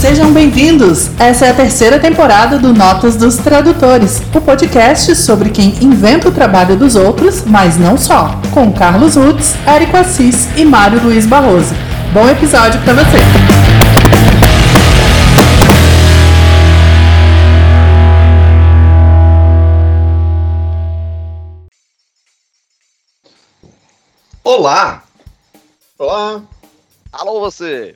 Sejam bem-vindos! Essa é a terceira temporada do Notas dos Tradutores, o podcast sobre quem inventa o trabalho dos outros, mas não só, com Carlos Rutz, Érico Assis e Mário Luiz Barroso. Bom episódio para você! Olá! Olá! Alô você!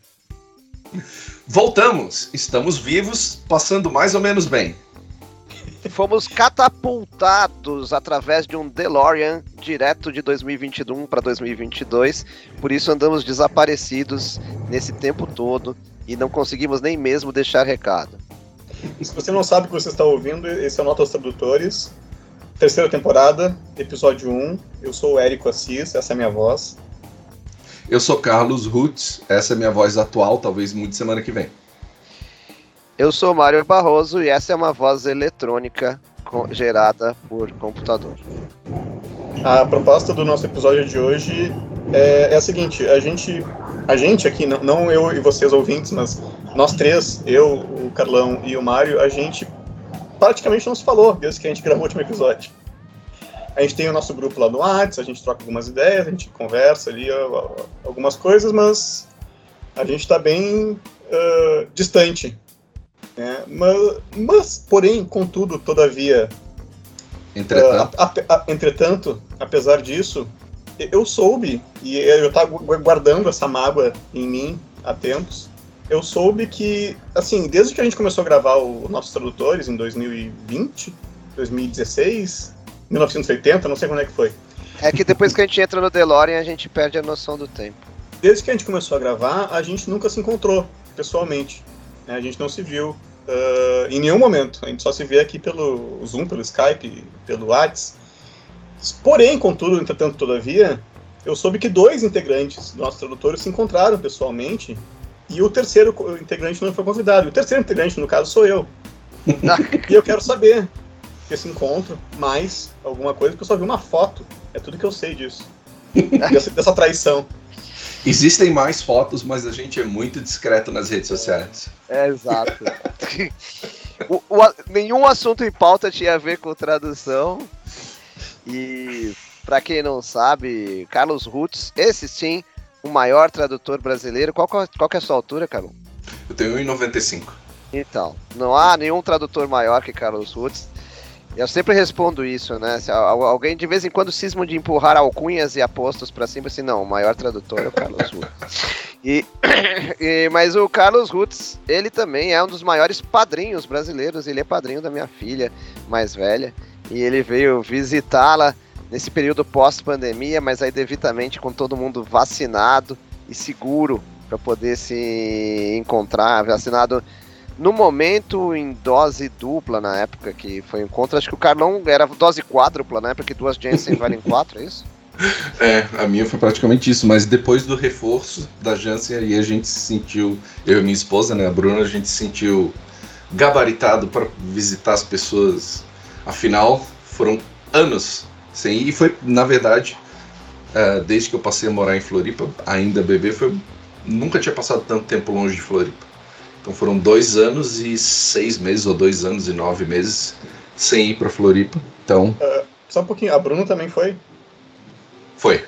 Voltamos! Estamos vivos, passando mais ou menos bem. Fomos catapultados através de um DeLorean direto de 2021 para 2022, por isso andamos desaparecidos nesse tempo todo e não conseguimos nem mesmo deixar recado. Se você não sabe o que você está ouvindo, esse é o Notas Tradutores, terceira temporada, episódio 1. Eu sou o Érico Assis, essa é a minha voz. Eu sou Carlos Rutz, essa é minha voz atual, talvez mude semana que vem. Eu sou Mário Barroso e essa é uma voz eletrônica gerada por computador. A proposta do nosso episódio de hoje é, é a seguinte: a gente, a gente aqui, não, não eu e vocês ouvintes, mas nós três, eu, o Carlão e o Mário, a gente praticamente não se falou desde que a gente gravou o último episódio. A gente tem o nosso grupo lá no WhatsApp, a gente troca algumas ideias, a gente conversa ali algumas coisas, mas a gente está bem uh, distante. Né? Mas, mas, porém, contudo, todavia, entretanto. A, a, a, entretanto, apesar disso, eu soube, e eu estava guardando essa mágoa em mim há tempos, eu soube que, assim, desde que a gente começou a gravar os nossos tradutores em 2020, 2016, 1980, não sei quando é que foi. É que depois que a gente entra no DeLorean, a gente perde a noção do tempo. Desde que a gente começou a gravar, a gente nunca se encontrou pessoalmente. Né? A gente não se viu uh, em nenhum momento. A gente só se vê aqui pelo Zoom, pelo Skype, pelo WhatsApp. Porém, contudo, entretanto, todavia, eu soube que dois integrantes do nosso tradutor se encontraram pessoalmente e o terceiro integrante não foi convidado. O terceiro integrante, no caso, sou eu. e eu quero saber esse encontro, mais alguma coisa, porque eu só vi uma foto. É tudo que eu sei disso. dessa, dessa traição. Existem mais fotos, mas a gente é muito discreto nas redes sociais. É, exato. o, o, nenhum assunto em pauta tinha a ver com tradução. E para quem não sabe, Carlos Rutz, esse sim, o maior tradutor brasileiro. Qual, qual, qual é a sua altura, Carlos? Eu tenho 1,95. Então, não há nenhum tradutor maior que Carlos Rutz. Eu sempre respondo isso, né? Se alguém de vez em quando cisma de empurrar alcunhas e apostos para cima, assim, não, o maior tradutor é o Carlos Rutz. E, e, mas o Carlos Rutz, ele também é um dos maiores padrinhos brasileiros, ele é padrinho da minha filha mais velha, e ele veio visitá-la nesse período pós-pandemia, mas aí devidamente com todo mundo vacinado e seguro para poder se encontrar, vacinado no momento, em dose dupla, na época que foi o encontro, acho que o Carlão era dose quádrupla, né? Porque duas Janssen valem quatro, é isso? É, a minha foi praticamente isso, mas depois do reforço da Janssen, aí a gente se sentiu, eu e minha esposa, né, a Bruna, a gente se sentiu gabaritado para visitar as pessoas. Afinal, foram anos sem ir, e foi, na verdade, uh, desde que eu passei a morar em Floripa, ainda bebê, foi, nunca tinha passado tanto tempo longe de Floripa. Então foram dois anos e seis meses, ou dois anos e nove meses sem ir para Floripa. Então. Uh, só um pouquinho, a Bruna também foi? Foi.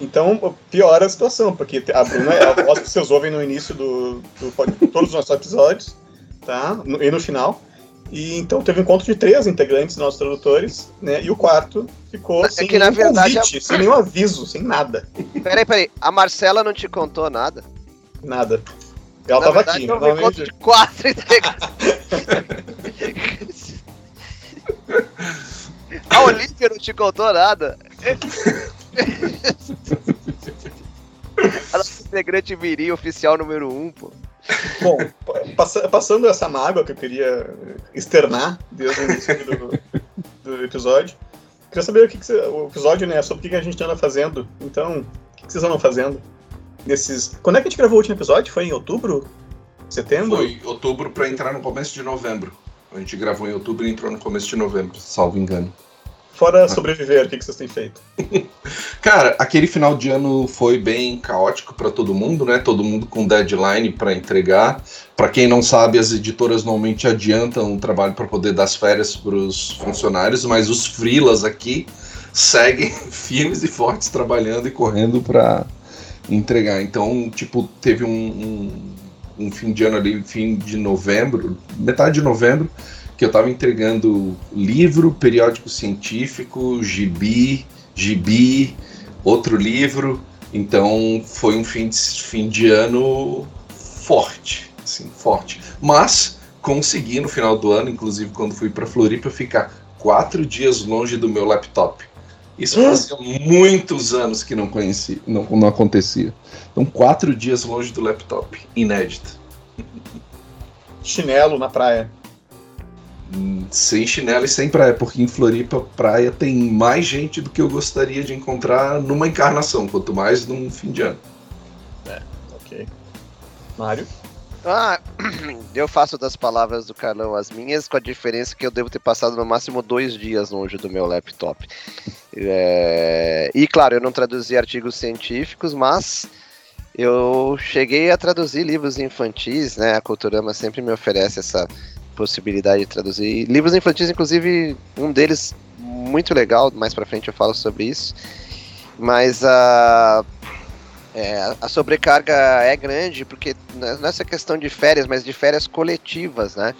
Então piora a situação, porque a Bruna é a voz que vocês ouvem no início do, do todos os nossos episódios, tá? E no final. E então teve um encontro de três integrantes nossos tradutores, né? E o quarto ficou é sem que, nenhum verdade, convite, a... sem nenhum aviso, sem nada. Peraí, peraí. A Marcela não te contou nada? Nada. Ela Na tava verdade, aqui. Eu encontro de quatro integrantes. a Olivia não te contou nada? a nossa integrante viria oficial número um, pô. Bom, pass passando essa mágoa que eu queria externar desde o início do, do episódio, queria saber o que, que você, o episódio né, sobre o que, que a gente anda fazendo. Então, o que, que vocês andam fazendo? Nesses. Quando é que a gente gravou o último episódio? Foi em outubro? Setembro? Foi outubro para entrar no começo de novembro. A gente gravou em outubro e entrou no começo de novembro, salvo engano. Fora sobreviver, o que, que vocês têm feito? Cara, aquele final de ano foi bem caótico para todo mundo, né? Todo mundo com deadline para entregar. Para quem não sabe, as editoras normalmente adiantam o trabalho para poder dar as férias para os funcionários, mas os freelas aqui seguem firmes e fortes trabalhando e correndo para entregar. Então, tipo, teve um, um, um fim de ano ali, fim de novembro, metade de novembro, que eu estava entregando livro, periódico científico, gibi, gibi, outro livro. Então foi um fim de, fim de ano forte, assim, forte. Mas consegui no final do ano, inclusive quando fui para Floripa, ficar quatro dias longe do meu laptop. Isso fazia muitos anos que não conhecia, não, não acontecia. Então quatro dias longe do laptop, inédito. Chinelo na praia sem chinelo e sem praia, porque em Floripa praia tem mais gente do que eu gostaria de encontrar numa encarnação, quanto mais num fim de ano. É, ok. Mário? Ah, eu faço das palavras do Carlão as minhas, com a diferença que eu devo ter passado no máximo dois dias longe do meu laptop. É... E claro, eu não traduzi artigos científicos, mas eu cheguei a traduzir livros infantis, né? A Culturama sempre me oferece essa possibilidade de traduzir. Livros infantis, inclusive, um deles muito legal, mais pra frente eu falo sobre isso. Mas a. É, a sobrecarga é grande porque nessa questão de férias, mas de férias coletivas, né?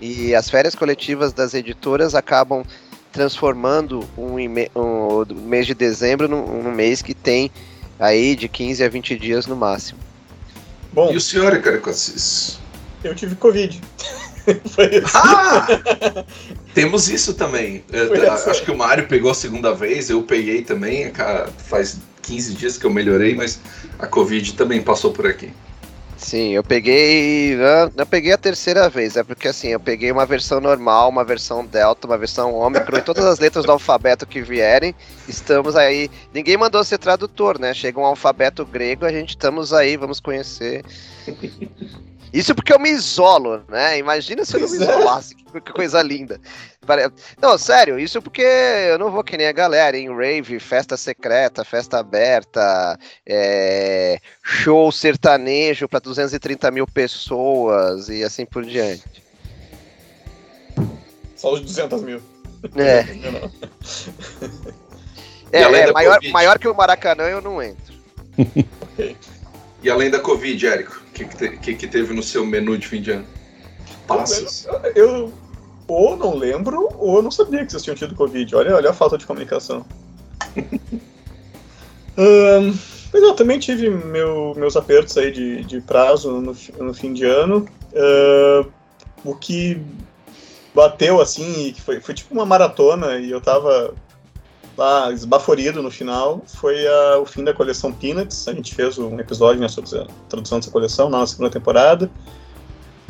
E as férias coletivas das editoras acabam transformando um, um, um mês de dezembro num, num, mês que tem aí de 15 a 20 dias no máximo. Bom, e o senhor, Caricosis? Eu tive Covid. ah! Temos isso também. Eu, acho que o Mário pegou a segunda vez, eu peguei também. Faz 15 dias que eu melhorei, mas a Covid também passou por aqui. Sim, eu peguei. Eu peguei a terceira vez, é porque assim, eu peguei uma versão normal, uma versão Delta, uma versão Ômicron e todas as letras do alfabeto que vierem. Estamos aí. Ninguém mandou ser tradutor, né? Chega um alfabeto grego, a gente estamos aí, vamos conhecer. Isso porque eu me isolo, né? Imagina se eu não me é. isolasse, que coisa linda. Não, sério, isso porque eu não vou que nem a galera em rave, festa secreta, festa aberta, é... show sertanejo para 230 mil pessoas e assim por diante. Só os 200 mil. É. é, é maior, maior que o Maracanã eu não entro. okay. E além da Covid, Érico, o que, que, te, que, teve no seu menu de fim de ano? Passos. Eu, eu, ou não lembro, ou não sabia que vocês tinham tido Covid. Olha, olha a falta de comunicação. um, mas eu também tive meu, meus apertos aí de, de prazo no, no fim de ano. Uh, o que bateu assim, foi, foi tipo uma maratona e eu tava lá esbaforido no final foi a, o fim da coleção Peanuts. A gente fez um episódio né, sobre a tradução dessa coleção na segunda temporada.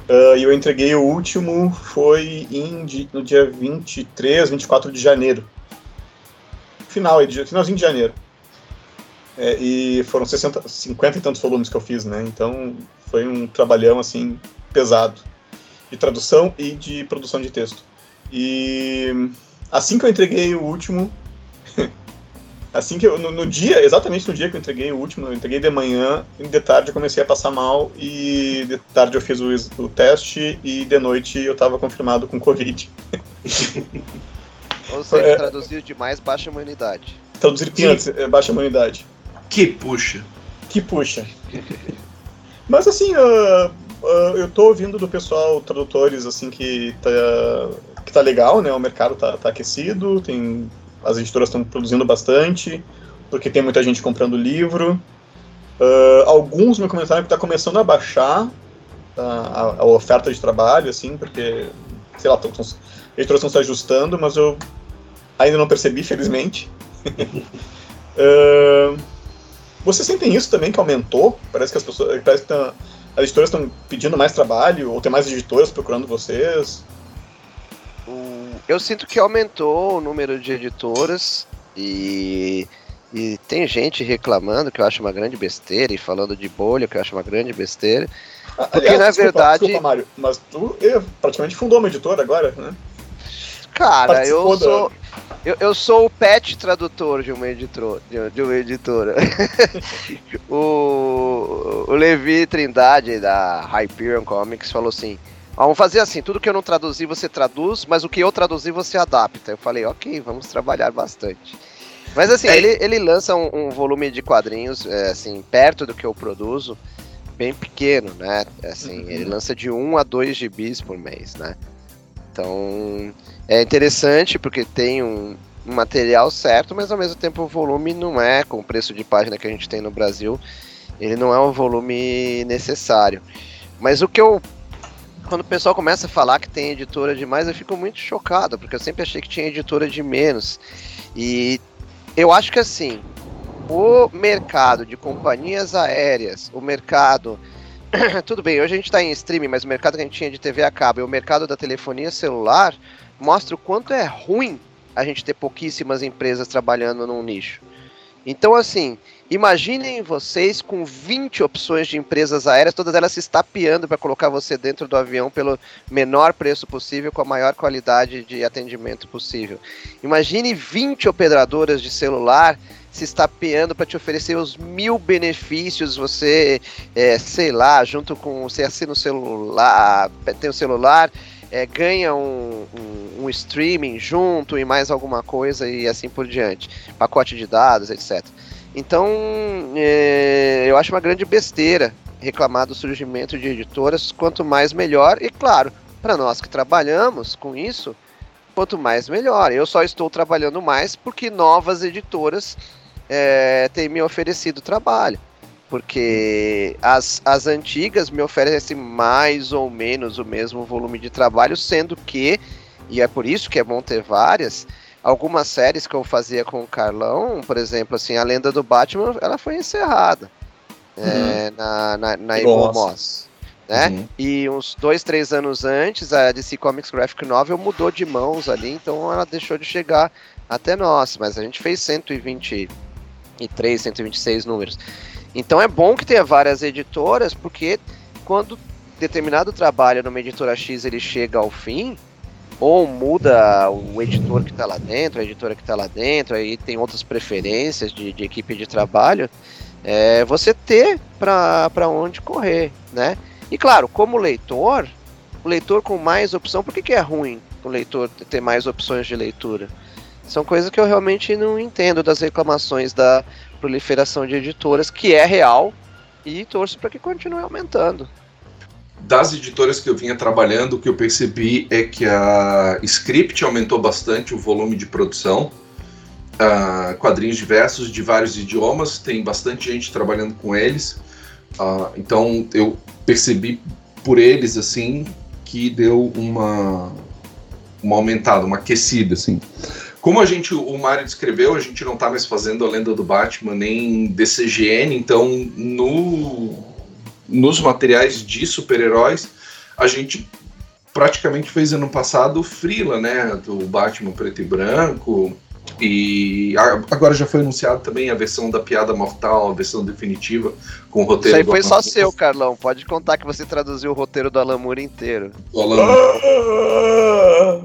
Uh, e eu entreguei o último, foi em, no dia 23, 24 de janeiro. Final, finalzinho de janeiro. É, e foram 60, 50 e tantos volumes que eu fiz, né? Então foi um trabalhão assim pesado de tradução e de produção de texto. E assim que eu entreguei o último, Assim que eu, no, no, dia, exatamente no dia que eu entreguei o último, eu entreguei de manhã, e de tarde eu comecei a passar mal e de tarde eu fiz o, o teste e de noite eu estava confirmado com Covid. Ou seja, é, traduziu demais baixa imunidade. Traduzir peanuts, é baixa imunidade. Que puxa. Que puxa. Mas assim, uh, uh, eu tô ouvindo do pessoal, tradutores, assim, que tá, que tá legal, né? O mercado tá, tá aquecido, tem as editoras estão produzindo bastante, porque tem muita gente comprando livro. Uh, alguns me comentaram que está começando a baixar a, a, oferta de trabalho, assim, porque, sei lá, tão, tão, as editoras estão se ajustando, mas eu ainda não percebi, felizmente. uh, vocês sentem isso também, que aumentou? Parece que as pessoas, parece que tá, as editoras estão pedindo mais trabalho, ou tem mais editoras procurando vocês? Eu sinto que aumentou o número de editoras e E tem gente reclamando que eu acho uma grande besteira e falando de bolha que eu acho uma grande besteira. Porque Aliás, na desculpa, verdade. Desculpa, Mário, mas tu praticamente fundou uma editora agora, né? Cara, eu Participou da- sou. Eu, eu sou o pet tradutor de uma, editor, de, de uma editora. o, o Levi Trindade, da Hyperion Comics, falou assim: "Ó, vamos fazer assim, tudo que eu não traduzi você traduz, mas o que eu traduzi você adapta. Eu falei, ok, vamos trabalhar bastante. Mas assim, É. ele, ele lança um, um volume de quadrinhos, é, assim, perto do que eu produzo, bem pequeno, né? Assim, Uhum. ele lança de 1 a 2 gibis por mês, né? Então, é interessante porque tem um, um material certo, mas ao mesmo tempo o volume não é, com o preço de página que a gente tem no Brasil, ele não é o volume necessário. Mas o que eu. Quando o pessoal começa a falar que tem editora demais, eu fico muito chocado, porque eu sempre achei que tinha editora de menos. E eu acho que assim, o mercado de companhias aéreas, o mercado. Tudo bem, hoje a gente está em streaming, mas o mercado que a gente tinha de TV a cabo e o mercado da telefonia celular mostra o quanto é ruim a gente ter pouquíssimas empresas trabalhando num nicho. Então, assim, imaginem vocês com 20 opções de empresas aéreas, todas elas se estapeando para colocar você dentro do avião pelo menor preço possível, com a maior qualidade de atendimento possível. Imagine 20 operadoras de celular se estapeando para te oferecer os mil benefícios, você, é, sei lá, junto com você assina o celular, tem o celular, é, ganha um, um, um streaming junto e mais alguma coisa e assim por diante, pacote de dados, etc. Então, é, eu acho uma grande besteira reclamar do surgimento de editoras, quanto mais melhor, e claro, para nós que trabalhamos com isso, quanto mais melhor. Eu só estou trabalhando mais porque novas editoras é, têm me oferecido trabalho. Porque as, as antigas me oferecem mais ou menos o mesmo volume de trabalho, sendo que, e é por isso que é bom ter várias, algumas séries que eu fazia com o Carlão, por exemplo, assim, a lenda do Batman, ela foi encerrada é, na, na, na Nossa. Moss. Né? Uhum. E uns dois, três anos antes, a DC Comics Graphic Novel mudou de mãos ali, então ela deixou de chegar até nós. Mas a gente fez 123, 126 números. Então é bom que tenha várias editoras, porque quando determinado trabalho numa editora X ele chega ao fim, ou muda o editor que está lá dentro, a editora que está lá dentro, aí tem outras preferências de, de equipe de trabalho, é, você ter para onde correr, né? E claro, como leitor, o leitor com mais opção, por que, que é ruim o leitor ter mais opções de leitura? São coisas que eu realmente não entendo das reclamações da proliferação de editoras, que é real, e torço para que continue aumentando. Das editoras que eu vinha trabalhando, o que eu percebi é que a Script aumentou bastante o volume de produção. Ah, quadrinhos diversos de vários idiomas, tem bastante gente trabalhando com eles. Ah, então eu percebi por eles assim que deu uma uma aumentada, uma aquecida assim. Como a gente, o Mário descreveu, a gente não tá mais fazendo a lenda do Batman nem DCGN, então no, nos materiais de super-heróis, a gente praticamente fez ano passado o Freela, né? Do Batman preto e branco. E agora já foi anunciado também a versão da Piada Mortal, a versão definitiva, com o Isso roteiro aí do foi Alan só Moore. seu, Carlão. Pode contar que você traduziu o roteiro do Alan Moore inteiro. do Alan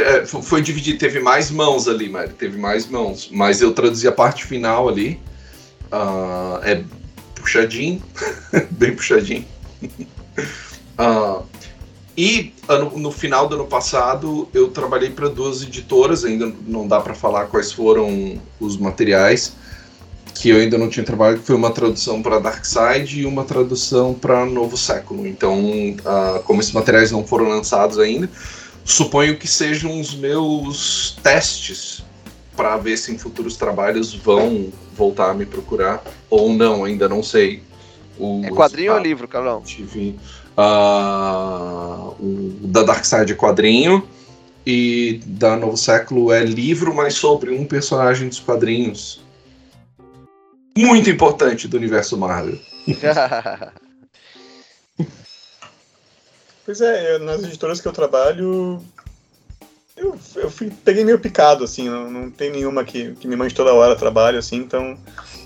é, fo- foi dividido, teve mais mãos ali, Mário, teve mais mãos. Mas eu traduzi a parte final ali. Ah, é puxadinho, bem puxadinho. Ah, e ano- no final do ano passado eu trabalhei para duas editoras, ainda não dá para falar quais foram os materiais que eu ainda não tinha trabalhado, que foi uma tradução para Darkseid e uma tradução para Novo Século. Então, ah, como esses materiais não foram lançados ainda, suponho que sejam os meus testes para ver se em futuros trabalhos vão voltar a me procurar ou não, ainda não sei. O É quadrinho ou livro, Carlão? Tive ah, o da Dark Side é quadrinho e da Novo Século é livro, mas sobre um personagem dos quadrinhos muito importante do universo Marvel. Pois é, nas editoras que eu trabalho, Eu, eu fui, peguei meio picado, assim, não, não tem nenhuma que, que me mande toda hora trabalho, assim, então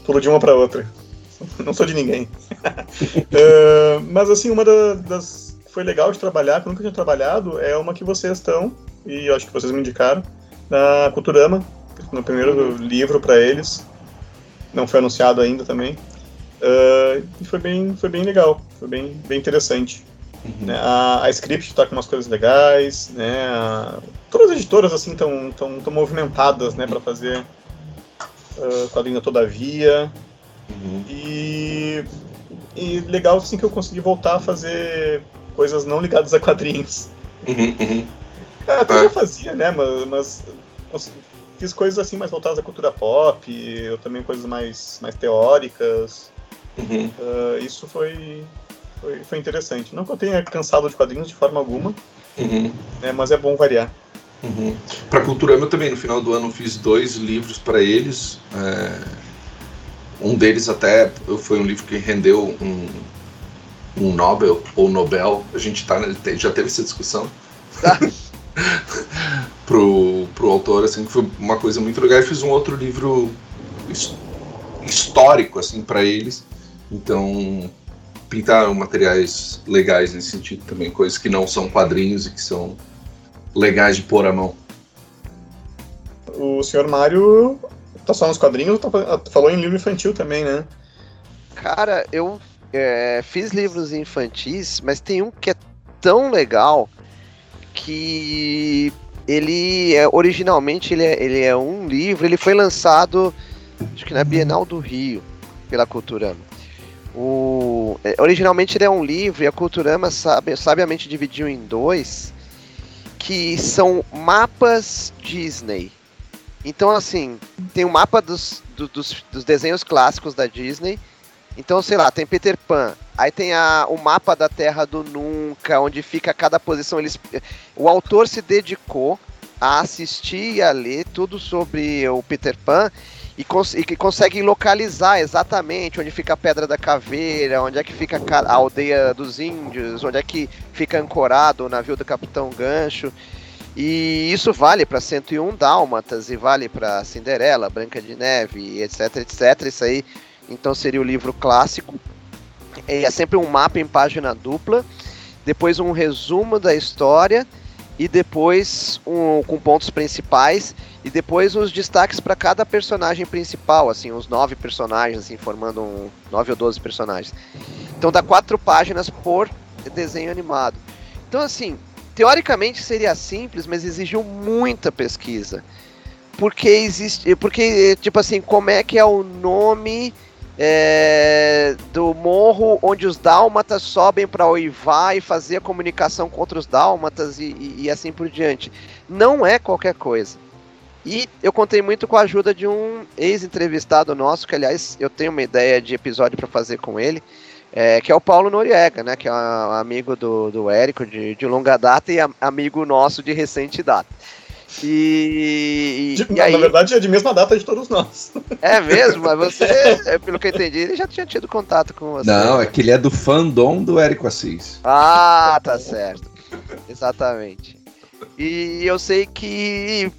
pulo de uma para outra. Não sou de ninguém. uh, mas, assim, uma da, das foi legal de trabalhar, que eu nunca tinha trabalhado, é uma que vocês estão, e eu acho que vocês me indicaram, na Culturama, no primeiro uhum. livro para eles. Não foi anunciado ainda também. Uh, e foi bem, foi bem legal, foi bem, bem interessante. Uhum. Né? A, a Script está com umas coisas legais, né? A, todas as editoras assim estão tão, tão movimentadas, né, para fazer uh, quadrinho todavia. Uhum. E, e legal assim que eu consegui voltar a fazer coisas não ligadas a quadrinhos. Uhum, uhum. É, até já fazia, né? Mas, mas, fiz coisas assim mais voltadas à cultura pop, eu também coisas mais, mais teóricas. Uhum. Uh, isso foi, foi, foi, interessante. Não que eu tenha cansado de quadrinhos de forma alguma, uhum. né, mas é bom variar. Uhum. Para a Cultura eu também, no final do ano, fiz dois livros para eles. É... Um deles até foi um livro que rendeu um, um Nobel ou Nobel. A gente tá, já teve essa discussão. Pro, pro autor, assim, que foi uma coisa muito legal. Eu fiz um outro livro histórico, assim, para eles. Então, pintar materiais legais nesse sentido também, coisas que não são quadrinhos e que são legais de pôr a mão. O senhor Mário tá só nos quadrinhos tá, falou em livro infantil também, né? Cara, eu é, fiz livros infantis, mas tem um que é tão legal que ele é originalmente ele é, ele é um livro, ele foi lançado acho que na Bienal do Rio pela Culturama. O, é, originalmente ele é um livro e a Culturama sabe, sabiamente dividiu em dois que são mapas Disney. Então assim, tem o um mapa dos, do, dos, dos desenhos clássicos da Disney então, sei lá, tem Peter Pan, aí tem a, o mapa da Terra do Nunca, onde fica cada posição. Eles, o autor se dedicou a assistir e a ler tudo sobre o Peter Pan e, cons e consegue localizar exatamente onde fica a Pedra da Caveira, onde é que fica a aldeia dos índios, onde é que fica ancorado o navio do Capitão Gancho. E isso vale para 101 Dálmatas e vale para Cinderela, Branca de Neve, etc, etc. Isso aí então seria o livro clássico. É sempre um mapa em página dupla, depois um resumo da história e depois um com pontos principais e depois os destaques para cada personagem principal, assim, os nove personagens, assim, formando um nove ou doze personagens. Então dá quatro páginas por desenho animado. Então assim, teoricamente seria simples, mas exigiu muita pesquisa. Porque existe, porque tipo assim, como é que é o nome é, do morro onde os dálmatas sobem para oivar e fazer a comunicação contra os dálmatas e, e, e, assim por diante. Não é qualquer coisa. E eu contei muito com a ajuda de um ex-entrevistado nosso, que aliás eu tenho uma ideia de episódio para fazer com ele, é, que é o Paulo Noriega, né, que é um amigo do, do Érico de, de longa data e amigo nosso de recente data. E, de, e aí... Na verdade, é de mesma data de todos nós. É mesmo, mas você, é, pelo que eu entendi, ele já tinha tido contato com você. Não, é que ele é do fandom do Érico Assis. Ah, tá certo. Exatamente. E eu sei que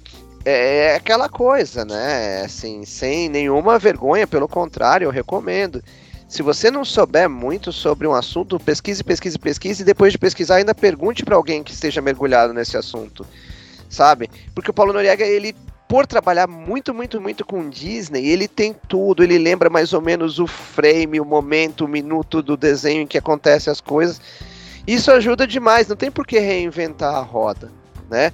é, é aquela coisa, né? Assim, sem nenhuma vergonha, pelo contrário, eu recomendo. Se você não souber muito sobre um assunto, pesquise, pesquise, pesquise, e depois de pesquisar, ainda pergunte para alguém que esteja mergulhado nesse assunto sabe? Porque o Paulo Noriega, ele por trabalhar muito, muito, muito com Disney, ele tem tudo, ele lembra mais ou menos o frame, o momento, o minuto do desenho em que acontecem as coisas. Isso ajuda demais, não tem por que reinventar a roda, né?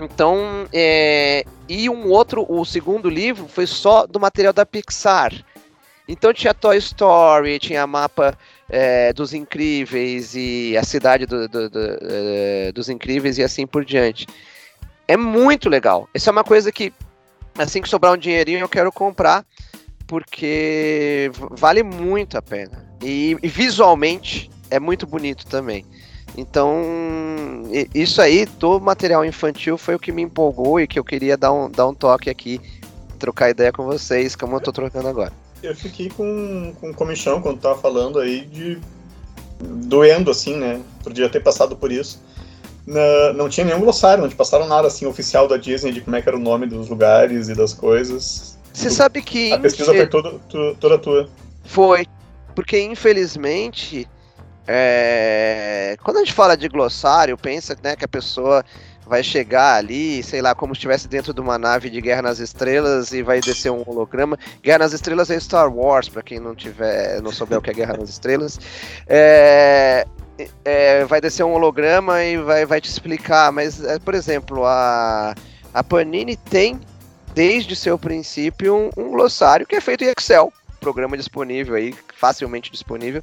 Então, é... e um outro, o segundo livro foi só do material da Pixar. Então tinha Toy Story, tinha mapa é, dos Incríveis e a cidade do, do, do, é, dos Incríveis e assim por diante. É muito legal. Essa é uma coisa que, assim que sobrar um dinheirinho, eu quero comprar, porque vale muito a pena. E, e visualmente é muito bonito também. Então, isso aí do material infantil foi o que me empolgou e que eu queria dar um, dar um toque aqui, trocar ideia com vocês, como eu tô trocando agora. Eu fiquei com, com comichão quando tava falando aí de doendo, assim, né? Podia ter passado por isso na, não tinha nenhum glossário, não te passaram nada assim oficial da Disney de como é que era o nome dos lugares e das coisas. Você sabe que. A pesquisa foi toda, toda tua. Foi. Porque infelizmente. É... Quando a gente fala de glossário, pensa né, que a pessoa vai chegar ali, sei lá, como se estivesse dentro de uma nave de Guerra nas Estrelas e vai descer um holograma. Guerra nas Estrelas é Star Wars, para quem não tiver, não souber o que é Guerra nas Estrelas. É, é, vai descer um holograma e vai, vai te explicar. Mas, é, por exemplo, a, a Panini tem, desde seu princípio, um, um glossário que é feito em Excel. Programa disponível aí, facilmente disponível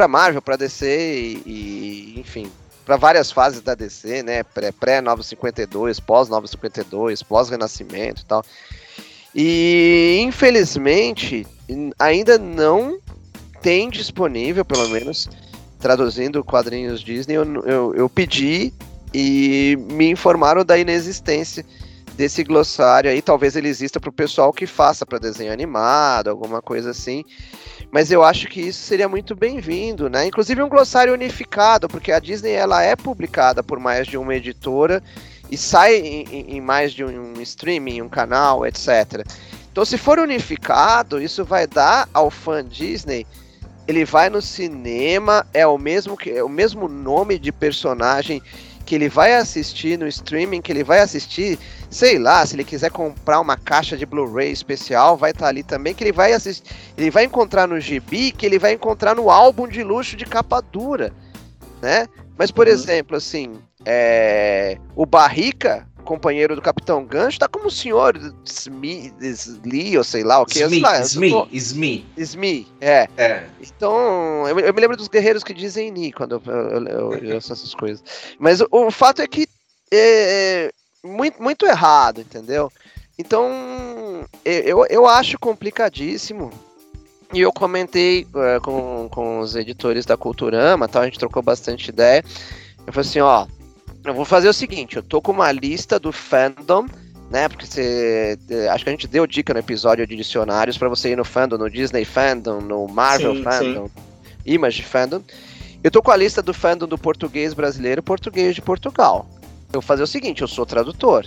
para Marvel, para DC e, e, enfim, para várias fases da DC, né? Pré-952, pós-952, pós-renascimento e tal. E infelizmente ainda não tem disponível, pelo menos, traduzindo quadrinhos Disney, eu, eu, eu pedi e me informaram da inexistência desse glossário aí. Talvez ele exista para o pessoal que faça para desenho animado, alguma coisa assim. Mas eu acho que isso seria muito bem-vindo, né? Inclusive um glossário unificado, porque a Disney ela é publicada por mais de uma editora e sai em, em mais de um streaming, um canal, etc. Então, se for unificado, isso vai dar ao fã Disney ele vai no cinema, é o mesmo que é o mesmo nome de personagem que ele vai assistir no streaming, que ele vai assistir, sei lá, se ele quiser comprar uma caixa de Blu-ray especial, vai estar tá ali também, que ele vai assistir, ele vai encontrar no gibi, que ele vai encontrar no álbum de luxo de capa dura, né? Mas, por uhum. exemplo, assim, é, o Barrica, companheiro do Capitão Gancho, tá como o senhor Smith, Lee, ou sei lá o que. Smith, lá, Smith, Smith. Smith, é. é. Então, eu, eu, me lembro dos guerreiros que dizem Ni quando eu, eu, eu, eu essas coisas. Mas o, o fato é que é, é muito, muito errado, entendeu? Então, eu, eu acho complicadíssimo. E eu comentei uh, com, com os editores da Culturama, tal, a gente trocou bastante ideia. Eu falei assim, ó, eu vou fazer o seguinte, eu tô com uma lista do fandom, né? Porque você. Acho que a gente deu dica no episódio de dicionários para você ir no fandom, no Disney Fandom, no Marvel sim, Fandom, sim. Image Fandom. Eu tô com a lista do fandom do português brasileiro português de Portugal. Eu vou fazer o seguinte, eu sou tradutor.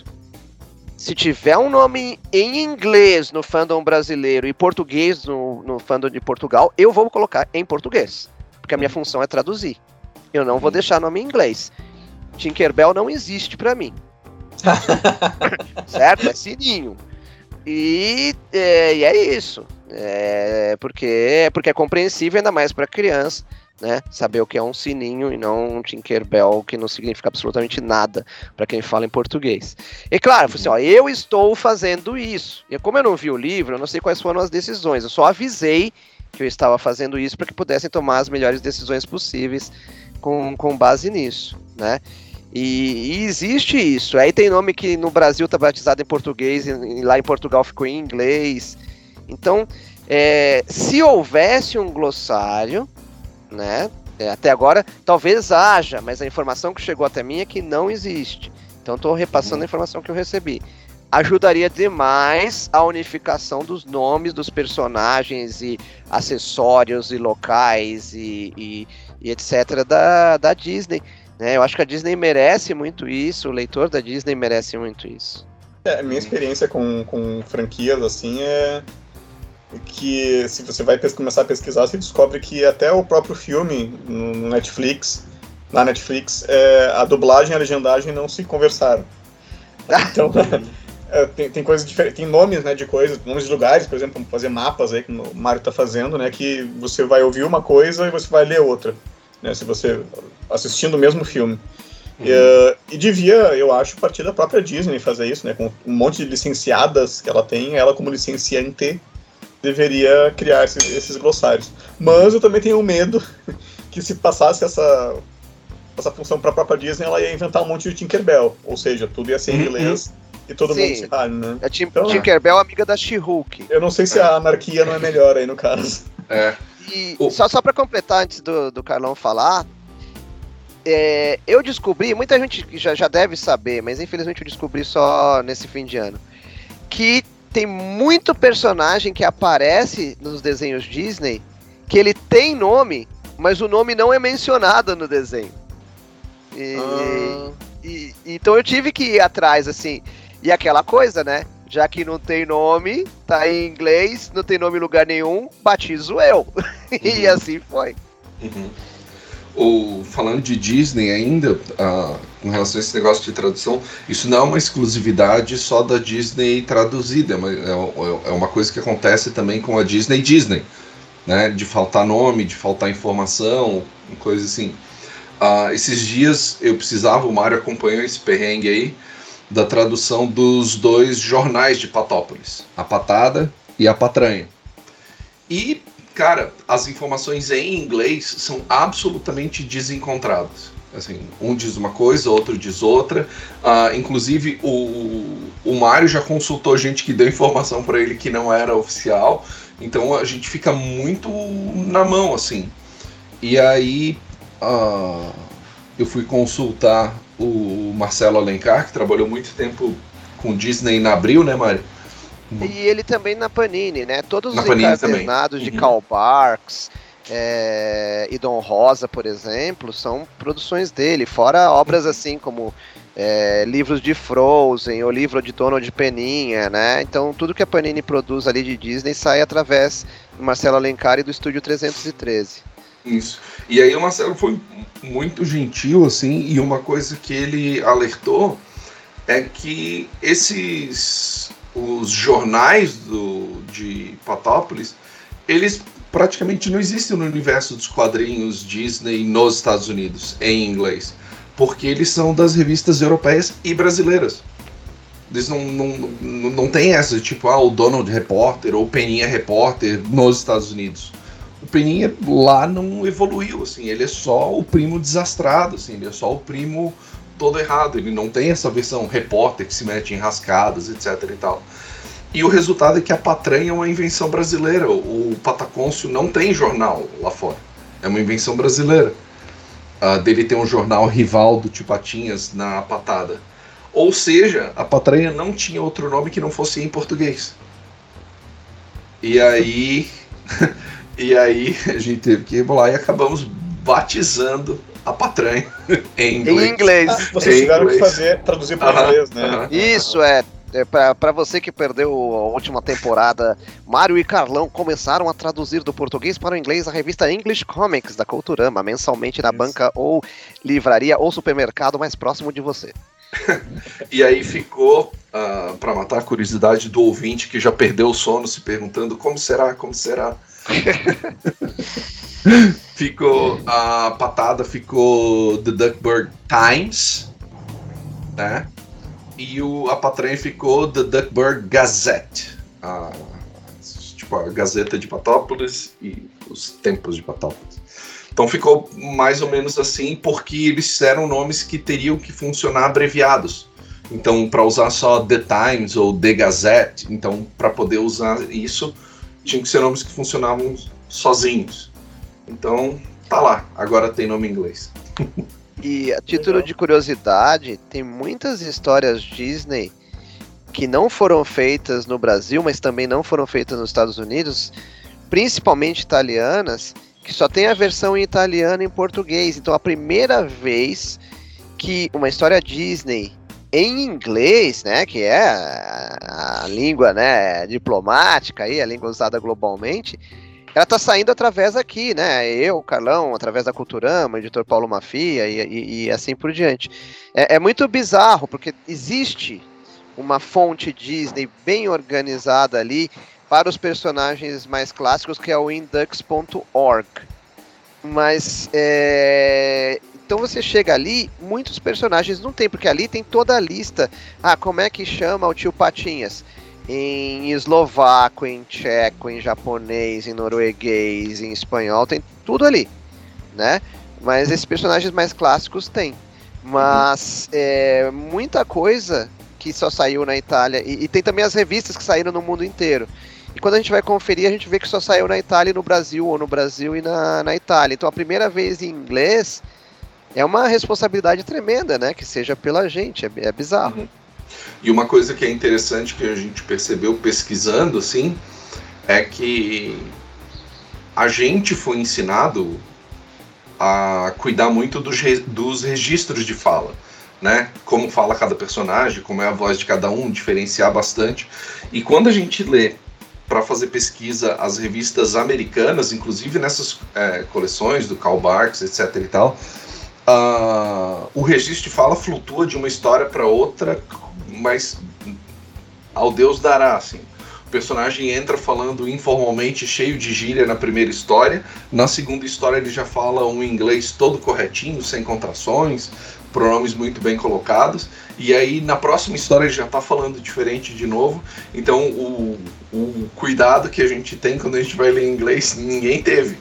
Se tiver um nome em inglês no fandom brasileiro e português no, no fandom de Portugal, eu vou colocar em português. Porque a minha função é traduzir. Eu não vou deixar nome em inglês. Tinkerbell não existe para mim. certo? É sininho. E é, e é isso. É, porque, porque é compreensível ainda mais para criança, né? Saber o que é um sininho e não um Tinkerbell, que não significa absolutamente nada para quem fala em português. E claro, assim, ó, eu estou fazendo isso. E como eu não vi o livro, eu não sei quais foram as decisões. Eu só avisei que eu estava fazendo isso para que pudessem tomar as melhores decisões possíveis com, com base nisso, né? E, e, existe isso. Aí tem nome que no Brasil tá batizado em português e, lá em Portugal ficou em inglês. Então, é, se houvesse um glossário, né? É, até agora, talvez haja, mas a informação que chegou até mim é que não existe. Então, estou repassando uhum. a informação que eu recebi. Ajudaria demais a unificação dos nomes dos personagens e acessórios e locais e, e, e etc. Da, da Disney né? Eu acho que a Disney merece muito isso, o leitor da Disney merece muito isso. É, a minha experiência com, com franquias, assim, é que se você vai começar a pesquisar, você descobre que até o próprio filme no Netflix, na Netflix, é, a dublagem e a legendagem não se conversaram. Então, é, tem, tem coisas diferentes, tem nomes, né, de coisas, nomes de lugares, por exemplo, fazer mapas aí, como o Mário está fazendo, né, que você vai ouvir uma coisa e você vai ler outra né, se você assistindo o mesmo filme. Uhum. E, e, devia, eu acho, partir da própria Disney fazer isso, né, com um monte de licenciadas que ela tem, ela como licenciante deveria criar esses, esses glossários. Mas eu também tenho medo que se passasse essa essa função para a própria Disney, ela ia inventar um monte de Tinkerbell, ou seja, tudo ia ser em uhum. inglês e todo Sim. mundo se rale, né? A Tim então, Tinkerbell é amiga da She-Hulk. Eu não sei se é. a anarquia não é melhor aí no caso. É. E oh. só, só para completar, antes do, do Carlão falar, é, eu descobri, muita gente já, já deve saber, mas infelizmente eu descobri só nesse fim de ano, que tem muito personagem que aparece nos desenhos Disney que ele tem nome, mas o nome não é mencionado no desenho. E, ah. e, então eu tive que ir atrás, assim. E aquela coisa, né? Já que não tem nome, tá em inglês, não tem nome em lugar nenhum, batizo eu. Uhum. e assim foi. Uhum. O, falando de Disney ainda, uh, com relação a esse negócio de tradução, isso não é uma exclusividade só da Disney traduzida, é uma, é, é uma coisa que acontece também com a Disney Disney, né? De faltar nome, de faltar informação, coisa assim. Uh, esses dias eu precisava, o Mário acompanhou esse perrengue aí, da tradução dos dois jornais de Patópolis, a Patada e a Patranha. E, cara, as informações em inglês são absolutamente desencontradas. Assim, um diz uma coisa, outro diz outra. Uh, inclusive, o, o Mário já consultou gente que deu informação para ele que não era oficial. Então a gente fica muito na mão, assim. E aí uh, eu fui consultar o Marcelo Alencar, que trabalhou muito tempo com Disney na Abril, né, Mário? E ele também na Panini, né? Todos na os encadernados de uhum. Karl Barks é, e Dom Rosa, por exemplo, são produções dele, fora obras assim como é, livros de Frozen, ou livro de Donald Peninha, né? Então tudo que a Panini produz ali de Disney sai através do Marcelo Alencar e do Estúdio 313. Isso. E aí o Marcelo foi muito gentil, assim, e uma coisa que ele alertou é que esses os jornais do, de Patópolis, eles praticamente não existem no universo dos quadrinhos Disney nos Estados Unidos, em inglês. Porque eles são das revistas europeias e brasileiras. Eles não, não, não, não tem essa, tipo, ah, o Donald Repórter ou Peninha Repórter nos Estados Unidos o Peninha lá não evoluiu, assim, ele é só o primo desastrado, assim, ele é só o primo todo errado, ele não tem essa versão repórter que se mete em rascadas, etc e tal. E o resultado é que a Patranha é uma invenção brasileira, o Patacôncio não tem jornal lá fora, é uma invenção brasileira. Uh, dele tem um jornal rival do Tipatinhas na Patada. Ou seja, a Patranha não tinha outro nome que não fosse em português. E aí E aí a gente teve que lá e acabamos batizando a patranha em inglês. Em inglês. Ah, vocês tiveram que fazer, traduzir para uh -huh, inglês, né? Uh -huh. Isso, é. é para você que perdeu a última temporada, Mário e Carlão começaram a traduzir do português para o inglês a revista English Comics da Culturama, mensalmente na Isso. banca ou livraria ou supermercado mais próximo de você. e aí ficou, uh, ah, para matar a curiosidade do ouvinte que já perdeu o sono se perguntando como será, como será. ficou a patada ficou The Duckburg Times, né? E o, a patranha ficou The Duckburg Gazette, a, tipo a Gazeta de Patópolis e os Tempos de Patópolis. Então ficou mais ou menos assim porque eles eram nomes que teriam que funcionar abreviados. Então, para usar só The Times ou The Gazette, então para poder usar isso, tinha que ser nomes que funcionavam sozinhos. Então, tá lá, agora tem nome em inglês. E a título de curiosidade, tem muitas histórias Disney que não foram feitas no Brasil, mas também não foram feitas nos Estados Unidos, principalmente italianas, que só tem a versão em italiano e em português. Então a primeira vez que uma história Disney em inglês, né, que é a, a língua, né, diplomática aí, a língua usada globalmente, ela tá saindo através aqui, né? Eu, Carlão, através da Culturama, editor Paulo Mafia e, e, e assim por diante. É, é, muito bizarro, porque existe uma fonte Disney bem organizada ali para os personagens mais clássicos, que é o indux.org. Mas é, então você chega ali, muitos personagens não tem, porque ali tem toda a lista. Ah, como é que chama o tio Patinhas? Em eslovaco, em tcheco, em japonês, em norueguês, em espanhol, tem tudo ali, né? Mas esses personagens mais clássicos tem. Mas é, muita coisa que só saiu na Itália. E, e, tem também as revistas que saíram no mundo inteiro. E quando a gente vai conferir, a gente vê que só saiu na Itália e no Brasil, ou no Brasil e na, na Itália. Então a primeira vez em inglês é uma responsabilidade tremenda, né? Que seja pela gente, é, é bizarro. Uhum. E uma coisa que é interessante que a gente percebeu pesquisando, assim, é que a gente foi ensinado a cuidar muito dos, dos registros de fala. Né? Como fala cada personagem, como é a voz de cada um, diferenciar bastante. E quando a gente lê para fazer pesquisa as revistas americanas, inclusive nessas é, coleções do Karl Barks, etc. e tal, uh, o registro de fala flutua de uma história para outra, mas ao Deus dará, assim. O personagem entra falando informalmente, cheio de gíria na primeira história. Na segunda história ele já fala um inglês todo corretinho, sem contrações, pronomes muito bem colocados. E aí na próxima história ele já está falando diferente de novo. Então o, o cuidado que a gente tem quando a gente vai ler inglês, ninguém teve.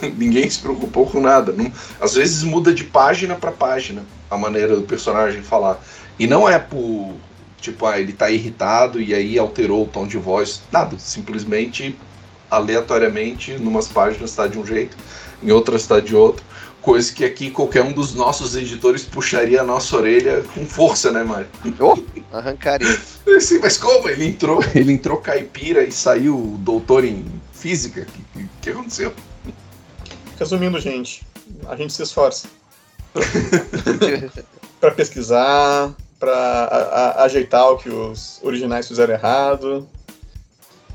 ninguém se preocupou com nada. Não, às vezes muda de página para página a maneira do personagem falar. E não é por Tipo, ah, ele tá irritado e aí alterou o tom de voz. Nada, simplesmente aleatoriamente, numas páginas está de um jeito, em outras está de outro. Coisa que aqui qualquer um dos nossos editores puxaria a nossa orelha com força, né, Mário? Oh, arrancaria. Sim, mas como? Ele entrou, ele entrou caipira e saiu doutor em física? O que, que aconteceu? Resumindo, gente, a gente se esforça para pesquisar, para ajeitar o que os originais fizeram errado.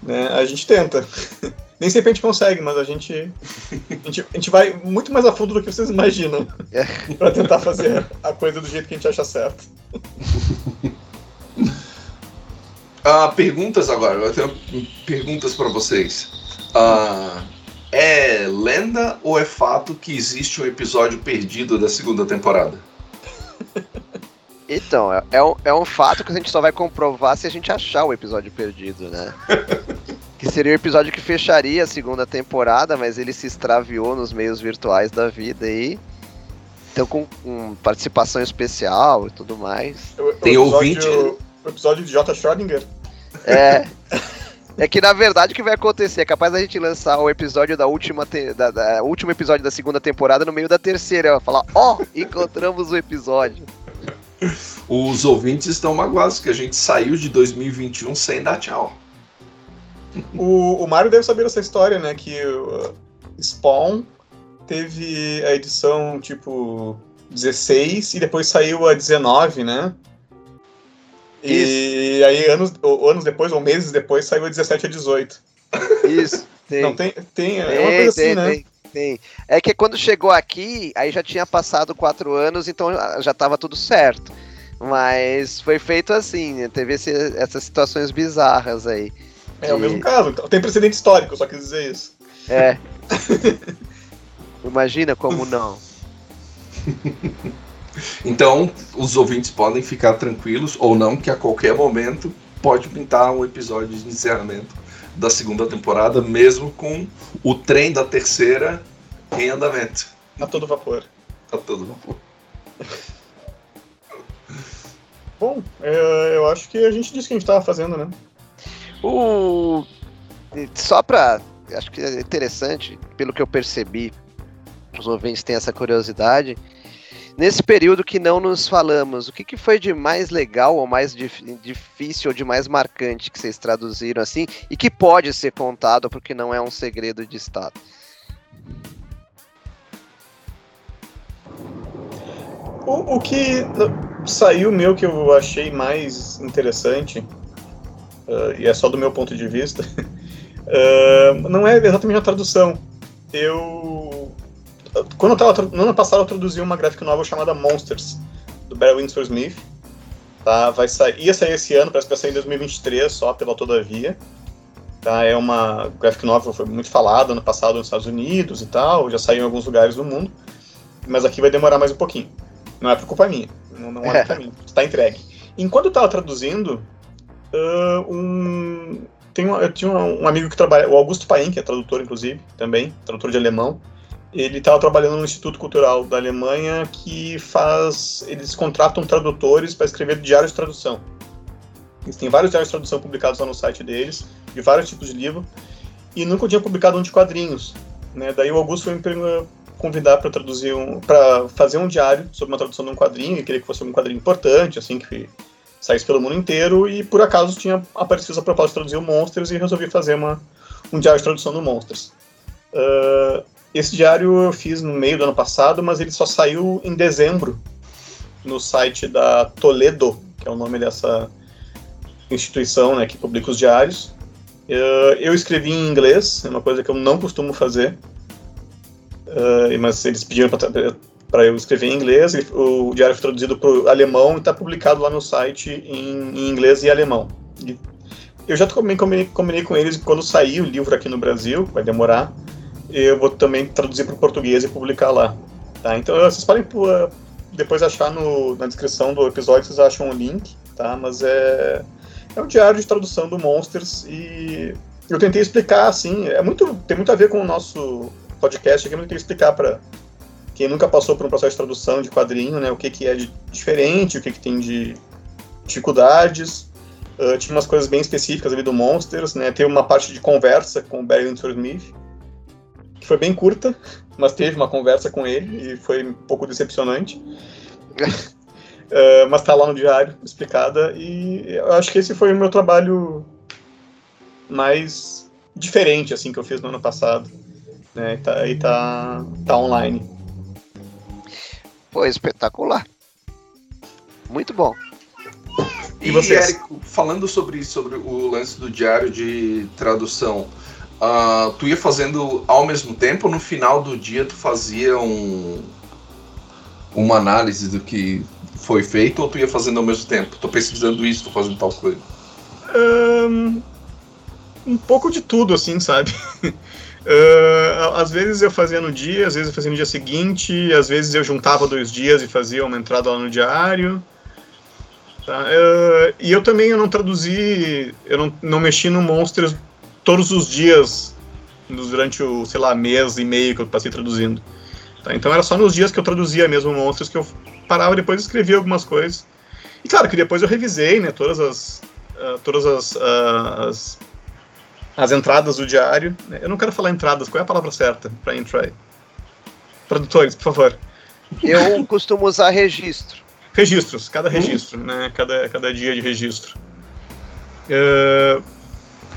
Né? A gente tenta. Nem sempre a gente consegue, mas a gente, a gente, a gente vai muito mais a fundo do que vocês imaginam é. para tentar fazer a coisa do jeito que a gente acha certo. Ah, perguntas agora. Eu tenho perguntas para vocês. Ah, é lenda ou é fato que existe um episódio perdido da segunda temporada? Então, é, é, um, é um fato que a gente só vai comprovar se a gente achar o episódio perdido, né? que seria o episódio que fecharia a segunda temporada, mas ele se extraviou nos meios virtuais da vida aí. Então, com, com participação especial e tudo mais. O, Tem o ouvinte. O, o episódio de J. Schrödinger. É. É que na verdade o que vai acontecer é capaz da gente lançar o episódio da última te... da, da, último episódio da segunda temporada no meio da terceira, falar, ó, oh, encontramos o episódio. Os ouvintes estão magoados que a gente saiu de 2021 sem dar tchau. O, o Mário deve saber essa história, né? Que o Spawn teve a edição tipo 16 e depois saiu a 19, né? E Isso. aí anos, anos depois, ou meses depois, saiu a 17 a 18. Isso. Tem. Não, tem, tem, é uma coisa assim, tem, né? Tem. É que quando chegou aqui, aí já tinha passado quatro anos, então já estava tudo certo. Mas foi feito assim, né? teve esse, essas situações bizarras aí. É o mesmo caso, então, tem precedente histórico, só quis dizer isso. É. Imagina como não. então, os ouvintes podem ficar tranquilos ou não, que a qualquer momento pode pintar um episódio de encerramento da segunda temporada, mesmo com o trem da terceira em andamento. A todo vapor. A todo vapor. Bom, é, eu acho que a gente disse que a gente estava fazendo, né? O... Só para. Acho que é interessante, pelo que eu percebi, os ouvintes têm essa curiosidade. Nesse período que não nos falamos, o que, que foi de mais legal ou mais dif difícil ou de mais marcante que vocês traduziram assim e que pode ser contado porque não é um segredo de Estado? O, o que saiu meu que eu achei mais interessante, uh, e é só do meu ponto de vista, uh, não é exatamente a tradução. Eu quando eu tava, no ano passado eu traduzi uma gráfica nova chamada Monsters, do Barry Windsor Smith. Tá? Vai sair, ia sair esse ano, parece que vai sair em 2023 só, pela Todavia. Tá? É uma graphic novel, foi muito falada ano passado nos Estados Unidos e tal, já saiu em alguns lugares do mundo. Mas aqui vai demorar mais um pouquinho. Não é por culpa minha, não, não é por mim, está entregue. Enquanto eu estava traduzindo, uh, um, tem um, eu tinha um amigo que trabalha, o Augusto Paim, que é tradutor, inclusive, também, tradutor de alemão ele estava trabalhando no Instituto Cultural da Alemanha que faz. Eles contratam tradutores para escrever diários de tradução. Eles têm vários diários de tradução publicados lá no site deles, de vários tipos de livro, e nunca tinha publicado um de quadrinhos. Né? Daí o Augusto foi me convidar para traduzir um, para fazer um diário sobre uma tradução de um quadrinho, e queria que fosse um quadrinho importante, assim, que saísse pelo mundo inteiro, e por acaso tinha aparecido a proposta de traduzir o Monsters e resolvi fazer uma, um diário de tradução do Monsters. Uh, esse diário eu fiz no meio do ano passado, mas ele só saiu em dezembro no site da Toledo, que é o nome dessa instituição né, que publica os diários. Eu escrevi em inglês, é uma coisa que eu não costumo fazer, mas eles pediram para eu escrever em inglês. O diário foi traduzido para o alemão e está publicado lá no site em, inglês e alemão. Eu já combinei, combinei com eles quando sair o livro aqui no Brasil, vai demorar, eu vou também traduzir para o português e publicar lá. Tá? Então vocês podem depois achar no, na descrição do episódio, vocês acham o link, tá? Mas é, é um diário de tradução do Monsters e eu tentei explicar, assim, é muito, tem muito a ver com o nosso podcast aqui, eu tentei explicar para quem nunca passou por um processo de tradução de quadrinho, né, o que, que é de diferente, o que, que tem de dificuldades. Uh, tinha umas coisas bem específicas ali do Monsters, né, teve uma parte de conversa com o Barry Windsor Smith, foi bem curta, mas teve uma conversa com ele e foi um pouco decepcionante. uh, mas tá lá no diário, explicada, e eu acho que esse foi o meu trabalho mais diferente, assim, que eu fiz no ano passado. Né, e tá, e tá, tá online. Foi espetacular. Muito bom. E, e você, Érico, falando sobre, sobre o lance do diário de tradução, uh, tu ia fazendo ao mesmo tempo, no final do dia tu fazia um, uma análise do que foi feito, ou tu ia fazendo ao mesmo tempo? Tô pesquisando isso, tô fazendo tal coisa. Um, um pouco de tudo, assim, sabe? Uh, às vezes eu fazia no dia, às vezes eu fazia no dia seguinte, às vezes eu juntava dois dias e fazia uma entrada lá no diário. Tá? Uh, e eu também eu não traduzi, eu não, não mexi no Monsters todos os dias durante o, sei lá, mês e meio que eu passei traduzindo. Tá? Então era só nos dias que eu traduzia mesmo Monsters que eu parava e depois escrevia algumas coisas. E claro que depois eu revisei, né, todas as, uh, todas as, as as entradas do diário. Eu não quero falar entradas, qual é a palavra certa para entry? Tradutores, por favor. Eu costumo usar registro. Registros, cada registro, né? Cada, cada dia de registro. Uh,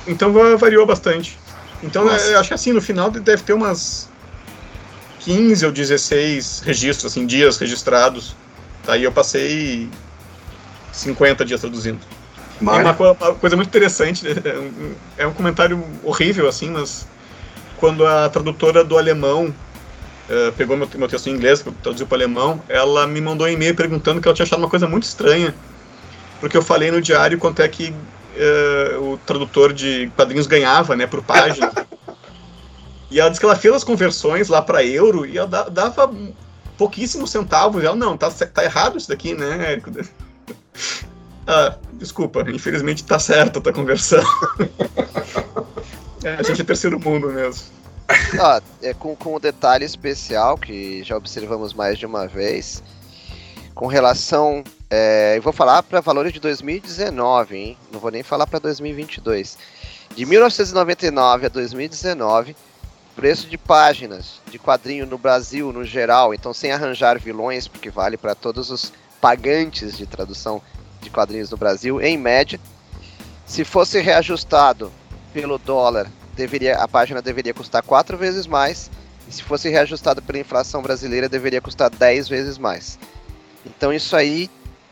então variou bastante. Então eu acho que assim, no final deve ter umas 15 ou 16 registros, assim, dias registrados. E eu passei 50 dias traduzindo. Mas... Uma, uma, coisa muito interessante, né? é um comentário horrível, assim, mas quando a tradutora do alemão uh, pegou meu, meu texto em inglês, que eu traduzi para alemão, ela me mandou um e-mail perguntando que ela tinha achado uma coisa muito estranha, porque eu falei no diário quanto é que uh, o tradutor de quadrinhos ganhava, né, por página. e ela disse que ela fez as conversões lá para euro e ela dava pouquíssimos centavos. Ela, não, tá, tá errado isso daqui, né? Ah, desculpa, infelizmente tá certo a conversão. é, a gente é terceiro mundo mesmo. Ah, é com, com um detalhe especial que já observamos mais de uma vez, com relação. É, eu vou falar para valores de 2019, hein? Não vou nem falar para 2022. De 1999 a 2019, preço de páginas de quadrinho no Brasil no geral, então sem arranjar vilões, porque vale para todos os pagantes de tradução de quadrinhos no Brasil, em média. Se fosse reajustado pelo dólar, deveria, a página deveria custar quatro vezes mais. E se fosse reajustado pela inflação brasileira, deveria custar 10 vezes mais. Então isso aí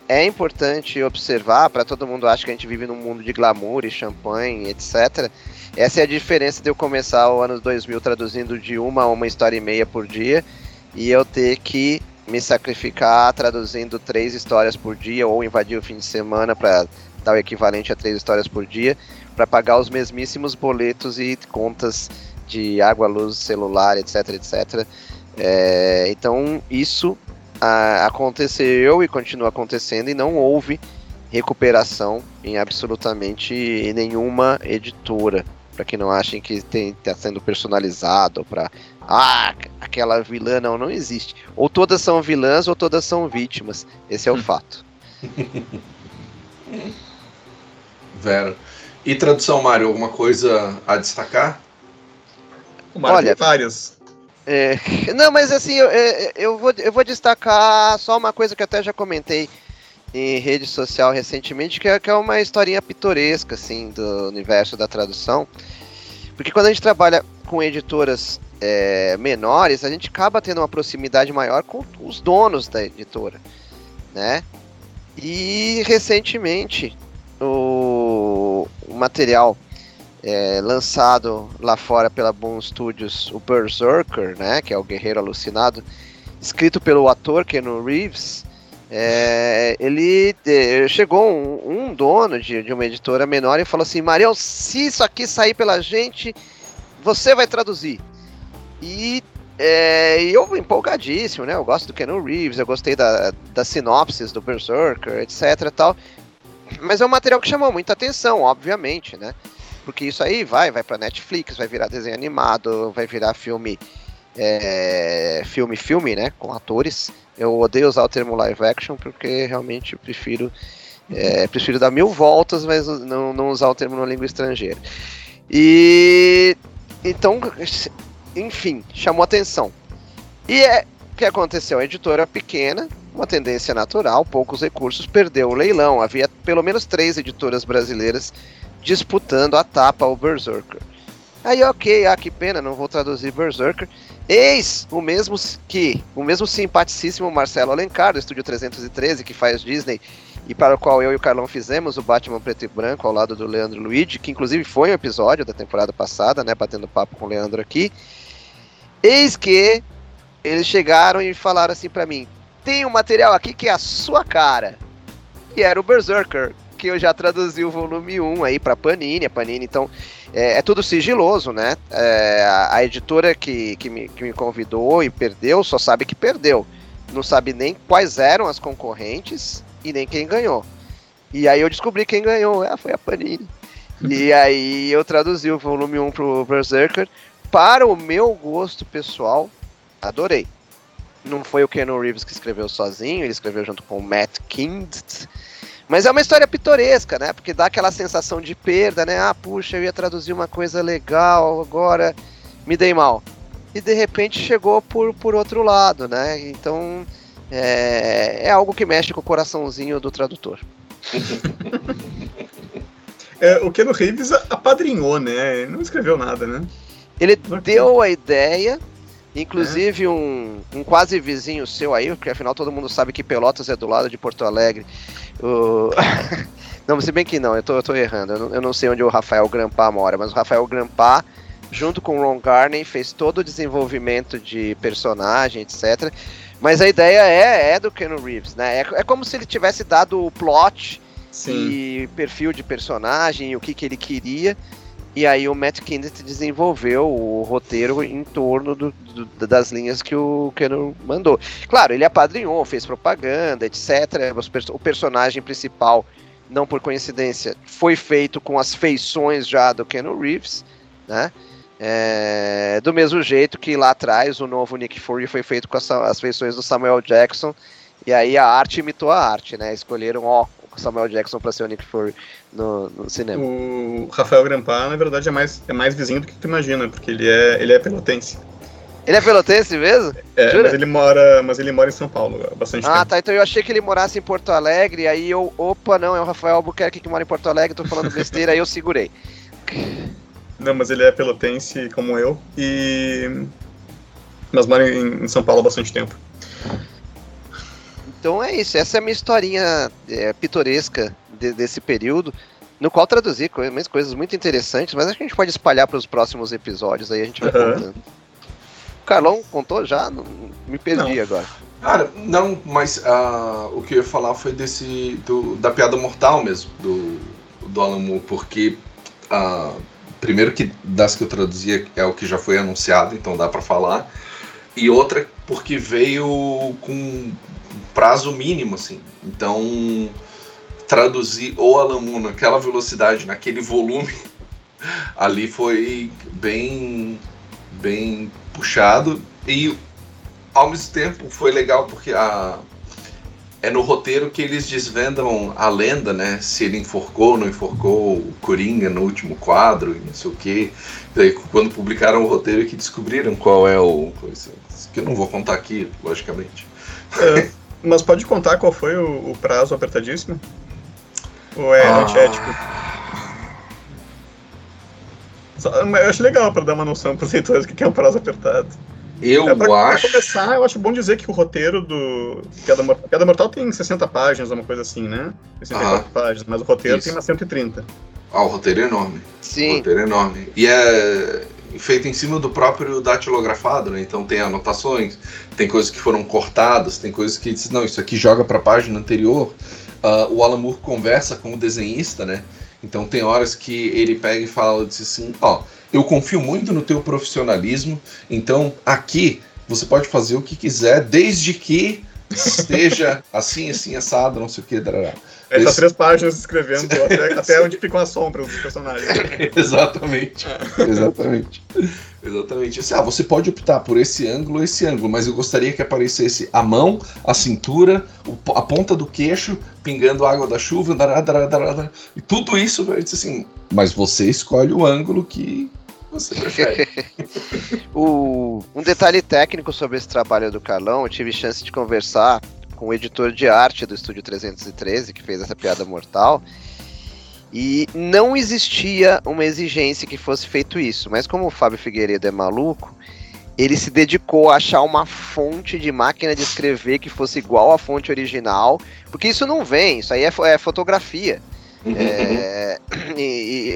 é importante observar, para todo mundo acha que a gente vive num mundo de glamour e champanhe, etc. Essa é a diferença de eu começar o ano 2000 traduzindo de uma a uma história e meia por dia e eu ter que me sacrificar traduzindo três histórias por dia ou invadir o fim de semana para dar o equivalente a três histórias por dia para pagar os mesmíssimos boletos e contas de água, luz, celular, etc, etc. É, então isso a, aconteceu e continua acontecendo e não houve recuperação em absolutamente nenhuma editora para que não achem que está sendo personalizado para ah, aquela vilã não, não existe. Ou todas são vilãs ou todas são vítimas. Esse é o fato. Vera. E tradução, Mário, alguma coisa a destacar? Olha, várias. É, não, mas assim, eu, é, eu, vou, eu vou destacar só uma coisa que até já comentei em rede social recentemente, que é, que é uma historinha pitoresca, assim, do universo da tradução. Porque quando a gente trabalha com editoras é, menores, a gente acaba tendo uma proximidade maior com os donos da editora, né? E recentemente o, o material é, lançado lá fora pela Boom Studios, o Berserker, né, que é o Guerreiro Alucinado, escrito pelo ator Keanu Reeves, é, ele é, chegou um, um dono de, de, uma editora menor e falou assim: Mariel, se isso aqui sair pela gente, você vai traduzir. E é, eu empolgadíssimo, né? Eu gosto do Keanu Reeves, eu gostei da, da sinopses do Berserker, etc. Tal. Mas é um material que chamou muita atenção, obviamente, né? Porque isso aí vai, vai para Netflix, vai virar desenho animado, vai virar filme, é, filme, filme, né? Com atores. Eu odeio usar o termo live action porque realmente prefiro, é, prefiro dar mil voltas, mas não, não usar o termo na língua estrangeira. E então, enfim, chamou atenção. E é o que aconteceu? A editora pequena, uma tendência natural, poucos recursos, perdeu o leilão. Havia pelo menos três editoras brasileiras disputando a tapa ao Berserker. Aí, ok, ah, que pena, não vou traduzir Berserker. Eis o mesmo que, o mesmo simpaticíssimo Marcelo Alencar, do Estúdio 313, que faz Disney, e para o qual eu e o Carlão fizemos o Batman Preto e Branco ao lado do Leandro Luigi, que inclusive foi um episódio da temporada passada, né, batendo papo com o Leandro aqui. Eis que eles chegaram e falaram assim para mim: tem um material aqui que é a sua cara. E era o Berserker, que eu já traduzi o volume 1 aí pra Panini. A Panini, então, é, é tudo sigiloso, né? É, a, a, editora que, que, me, que me convidou e perdeu só sabe que perdeu. Não sabe nem quais eram as concorrentes e nem quem ganhou. E aí eu descobri quem ganhou. Ah, foi a Panini. e aí eu traduzi o volume 1 pro Berserker. Para o meu gosto pessoal, adorei. Não foi o Keanu Reeves que escreveu sozinho, ele escreveu junto com o Matt Kind. Mas é uma história pitoresca, né? Porque dá aquela sensação de perda, né? Ah, puxa, eu ia traduzir uma coisa legal, agora me dei mal. E de repente chegou por, por outro lado, né? Então é, é algo que mexe com o coraçãozinho do tradutor. é, o Keanu Reeves apadrinhou, né? Ele não escreveu nada, né? Ele deu a ideia, inclusive é. um, um quase vizinho seu aí, porque afinal todo mundo sabe que Pelotas é do lado de Porto Alegre. O... não, se bem que não, eu tô, eu tô errando. Eu não, eu não, sei onde o Rafael Grampá mora, mas o Rafael Grampá, junto com o Ron Garney, fez todo o desenvolvimento de personagem, etc. Mas a ideia é, é do Ken Reeves, né? É, é como se ele tivesse dado o plot Sim. e perfil de personagem, o que, que ele queria. E aí o Matt Kindet desenvolveu o roteiro em torno do, do, das linhas que o Ken mandou. Claro, ele apadrinhou, fez propaganda, etc. O personagem principal, não por coincidência, foi feito com as feições já do Ken Reeves, né? É, do mesmo jeito que lá atrás o novo Nick Fury foi feito com as, as feições do Samuel Jackson, e aí a arte imitou a arte, né? Escolheram, ó, Samuel Jackson para ser o Nick Fury no, no, cinema. O Rafael Grampar, na verdade, é mais, é mais vizinho do que tu imagina, porque ele é, ele é pelotense. Ele é pelotense mesmo? É, Jura? mas ele mora, mas ele mora em São Paulo há bastante ah, tempo. Ah, tá. Então eu achei que ele morasse em Porto Alegre, aí eu, opa, não, é o Rafael Albuquerque que mora em Porto Alegre, tô falando besteira, aí eu segurei. Não, mas ele é pelotense como eu e mas mora em, em São Paulo há bastante tempo. Então é isso, essa é a minha historinha é, pitoresca de, desse período, no qual traduzi coisas, coisas muito interessantes, mas acho que a gente pode espalhar para os próximos episódios, aí a gente vai uhum. contando. O Carlão contou já? Não, me perdi não. agora. Cara, não, mas uh, o que eu ia falar foi desse. Do, da piada mortal mesmo, do, do Alan Moore, porque. Uh, primeiro que das que eu traduzia é o que já foi anunciado, então dá para falar. E outra porque veio com prazo mínimo, assim. Então, traduzir o Alamu naquela velocidade, naquele volume, ali foi bem, bem puxado. E, ao mesmo tempo, foi legal porque a, é no roteiro que eles desvendam a lenda, né? Se ele enforcou ou não enforcou o Coringa no último quadro e não sei o quê. Daí, quando publicaram o roteiro que descobriram qual é o. Que eu não vou contar aqui, logicamente. É. Mas pode contar qual foi o, o prazo apertadíssimo? Ou é ah. antiético? Só, eu acho legal para dar uma noção para os leitores que é um prazo apertado. Eu é, pra, acho. Pra começar, eu acho bom dizer que o roteiro do Piada Mortal, Piada Mortal tem 60 páginas, uma coisa assim, né? 64 ah, páginas, mas o roteiro isso. tem umas 130. Ah, o roteiro é enorme. Sim. O roteiro é enorme. E é feito em cima do próprio datilografado, né? Então tem anotações, tem coisas que foram cortadas, tem coisas que não, isso aqui joga para a página anterior. Uh, o Alan Moore conversa com o desenhista, né? Então tem horas que ele pega e fala diz assim, ó, eu confio muito no teu profissionalismo, então aqui você pode fazer o que quiser, desde que esteja assim, assim, assado, não sei o que, dará. Essas Esse... três páginas escrevendo até, até, onde ficam as sombras dos personagens. exatamente. Exatamente. Exatamente. Assim, ah, você pode optar por esse ângulo ou esse ângulo, mas eu gostaria que aparecesse a mão, a cintura, a ponta do queixo, pingando água da chuva, dará, dará, dará, e tudo isso, vai dizer assim, mas você escolhe o ângulo que você prefere. o, um detalhe técnico sobre esse trabalho do Carlão, eu tive chance de conversar com o editor de arte do Estúdio 313, que fez essa piada mortal. E não existia uma exigência que fosse feito isso. Mas como o Fábio Figueiredo é maluco, ele se dedicou a achar uma fonte de máquina de escrever que fosse igual à fonte original, porque isso não vem, isso aí é, é fotografia. É, e,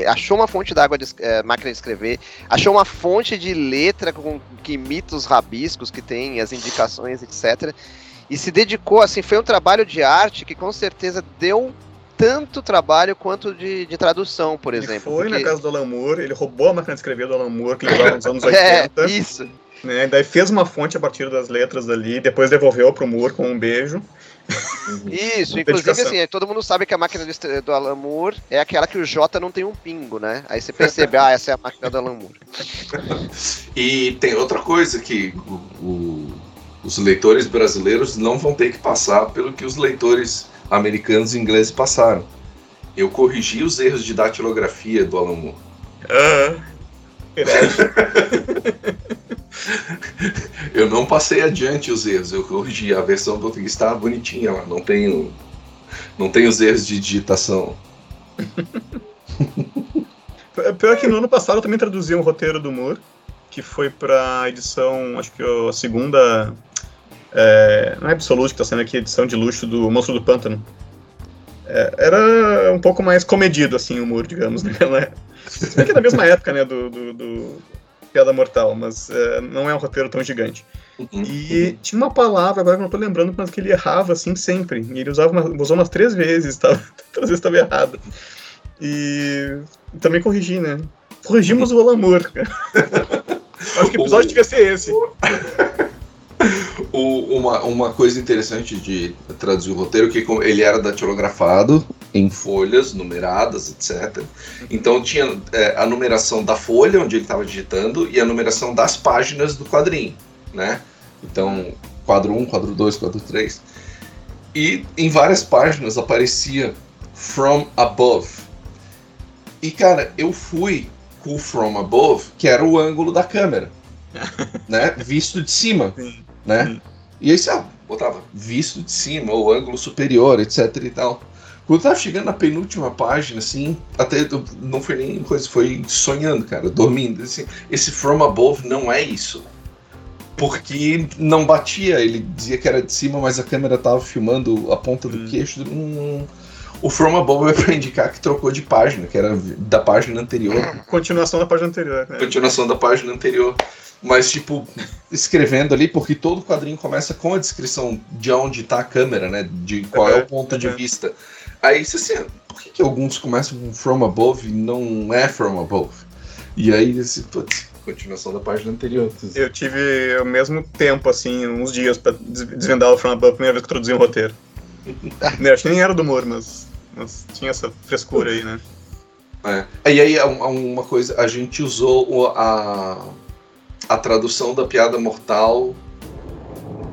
e, achou uma fonte d'água de é, máquina de escrever, achou uma fonte de letra com, que imita os rabiscos que tem, as indicações, etc e se dedicou, assim, foi um trabalho de arte que com certeza deu tanto trabalho quanto de, de tradução, por exemplo. Ele foi porque... na casa do Alan Moore, ele roubou a máquina de escrever do Alan Moore, que ele usava nos anos 80. é, isso. Né, daí fez uma fonte a partir das letras ali, depois devolveu pro Moore com um beijo. Isso, inclusive assim, todo mundo sabe que a máquina do Alan Moore é aquela que o J não tem um pingo, né? Aí você percebe, ah, essa é a máquina do Alan Moore. e tem outra coisa que o, o os leitores brasileiros não vão ter que passar pelo que os leitores americanos e ingleses passaram. Eu corrigi os erros de datilografia do Alan Moore. Ah, eu não passei adiante os erros, eu corrigi. A versão do português está bonitinha lá, não tem, não tem os erros de digitação. Pior que no ano passado eu também traduzi um roteiro do Moore, que foi para a edição, acho que a segunda é, não é Absolute que está sendo aqui, edição de luxo do Monstro do Pântano. É, era um pouco mais comedido, assim, o humor, digamos, né? Se bem que é da mesma época, né, do, do, do Piada Mortal, mas é, não é um roteiro tão gigante. E tinha uma palavra, agora que eu não tô lembrando, mas que ele errava, assim, sempre. E ele usava uma, usou umas três vezes, tava, três vezes estava errado. E também corrigi, né? Corrigimos o Alamor. Acho que o episódio devia ser esse. O, uma, uma coisa interessante de traduzir o roteiro que ele era datilografado em folhas numeradas, etc. Então tinha é, a numeração da folha onde ele estava digitando e a numeração das páginas do quadrinho, né? Então, quadro 1, quadro 2, quadro 3. E em várias páginas aparecia From Above. E cara, eu fui com o From Above, que era o ângulo da câmera, né? Visto de cima. Sim né? Uhum. E aí você botava visto de cima, ou ângulo superior, etc e tal. Quando tava chegando na penúltima página, assim, até não foi nem coisa, foi sonhando, cara, dormindo. Assim, esse From Above não é isso. Porque não batia, ele dizia que era de cima, mas a câmera tava filmando a ponta do hum. queixo. Hum, o From Above é pra indicar que trocou de página, que era da página anterior. Continuação da página anterior. Né? Continuação da página anterior mas tipo escrevendo ali porque todo quadrinho começa com a descrição de onde está a câmera, né? De qual é, é o ponto de vista. Aí você assim, por que, que alguns começam com from above e não é from above? E aí esse putz, continuação da página anterior. Eu tive o mesmo tempo assim, uns dias para desvendar o from above, primeira vez que introduzi um roteiro. né, acho que nem era do humor, mas, tinha essa frescura aí, né? É. E aí uma coisa, a gente usou a a tradução da piada mortal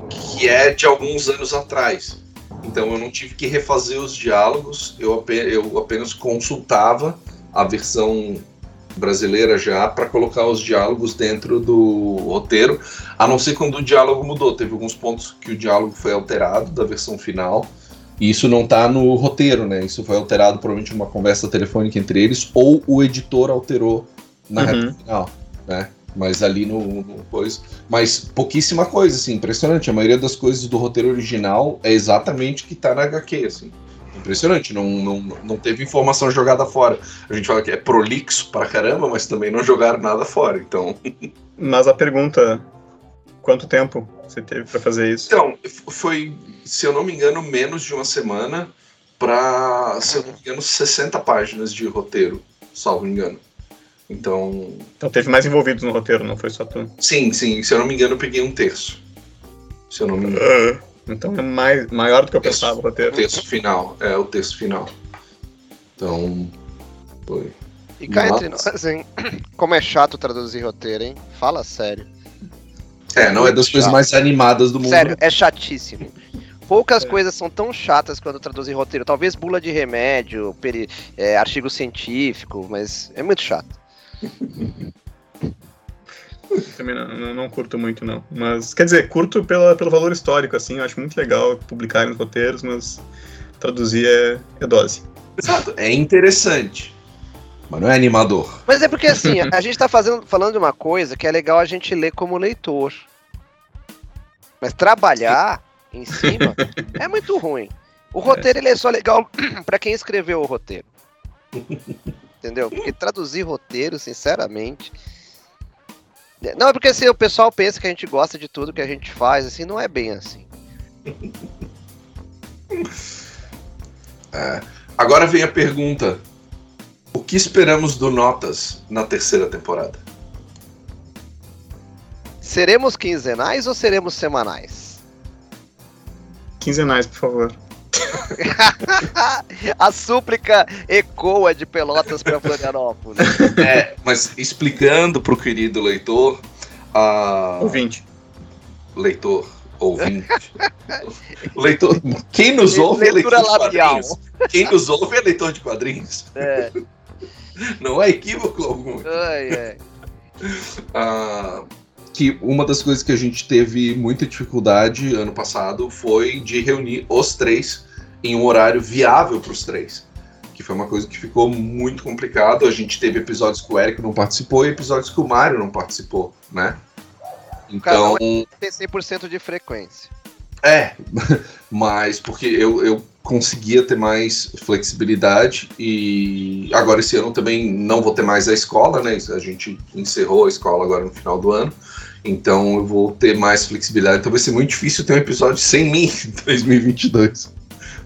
que é de alguns anos atrás. Então eu não tive que refazer os diálogos, eu apenas, eu apenas consultava a versão brasileira já para colocar os diálogos dentro do roteiro, a não ser quando o diálogo mudou. Teve alguns pontos que o diálogo foi alterado da versão final. E isso não está no roteiro, né? Isso foi alterado provavelmente numa conversa telefônica entre eles, ou o editor alterou na uhum. reta final, né? Mas ali no, no coisa. Mas pouquíssima coisa, assim, impressionante. A maioria das coisas do roteiro original é exatamente o que tá na HQ, assim. Impressionante, não, não, não teve informação jogada fora. A gente fala que é prolixo pra caramba, mas também não jogaram nada fora, então. Mas a pergunta: quanto tempo você teve para fazer isso? Então, foi, se eu não me engano, menos de uma semana para, se eu não me engano, 60 páginas de roteiro, salvo engano. Então. Então teve mais envolvidos no roteiro, não foi só tu? Sim, sim. Se eu não me engano, eu peguei um terço. Se eu não me engano. Uh, então é mais, maior do que eu texto, pensava o roteiro. O texto final, é o texto final. Então. Foi. E cá entre nós, hein? Como é chato traduzir roteiro, hein? Fala sério. É, não é das chato. coisas mais animadas do mundo. Sério, é chatíssimo. Poucas é. coisas são tão chatas quando traduzem roteiro. Talvez bula de remédio, peri, é, artigo científico, mas é muito chato. Também não, não, não, curto muito, não. Mas, quer dizer, curto pela, pelo valor histórico, assim. Eu acho muito legal publicarem os roteiros, mas traduzir é, é dose. Exato, é interessante. Mas não é animador. Mas é porque, assim, a gente tá fazendo, falando de uma coisa que é legal a gente ler como leitor. Mas trabalhar em cima é muito ruim. O roteiro ele é só legal para quem escreveu o roteiro. Entendeu? Porque traduzir roteiro, sinceramente. Não, é porque assim, o pessoal pensa que a gente gosta de tudo que a gente faz, assim, não é bem assim. É, agora vem a pergunta: o que esperamos do Notas na terceira temporada? Seremos quinzenais ou seremos semanais? Quinzenais, por favor. a súplica ecoa de Pelotas para Florianópolis. É, mas explicando para o querido leitor. A... Ouvinte. Leitor, ouvinte. leitor. Quem nos ouve é leitor de quadrinhos. Quem nos ouve é leitor de quadrinhos. É. Não há equívoco algum. Ai, ai. Ah, que uma das coisas que a gente teve muita dificuldade ano passado foi de reunir os três em um horário viável para os três. Que foi uma coisa que ficou muito complicado. A gente teve episódios que o Eric não participou e episódios que o Mário não participou, né? Então. Tem 100% de frequência. É, mas porque eu, eu conseguia ter mais flexibilidade e agora esse ano também não vou ter mais a escola, né? A gente encerrou a escola agora no final do ano. Então eu vou ter mais flexibilidade. Então vai ser muito difícil ter um episódio sem mim em 2022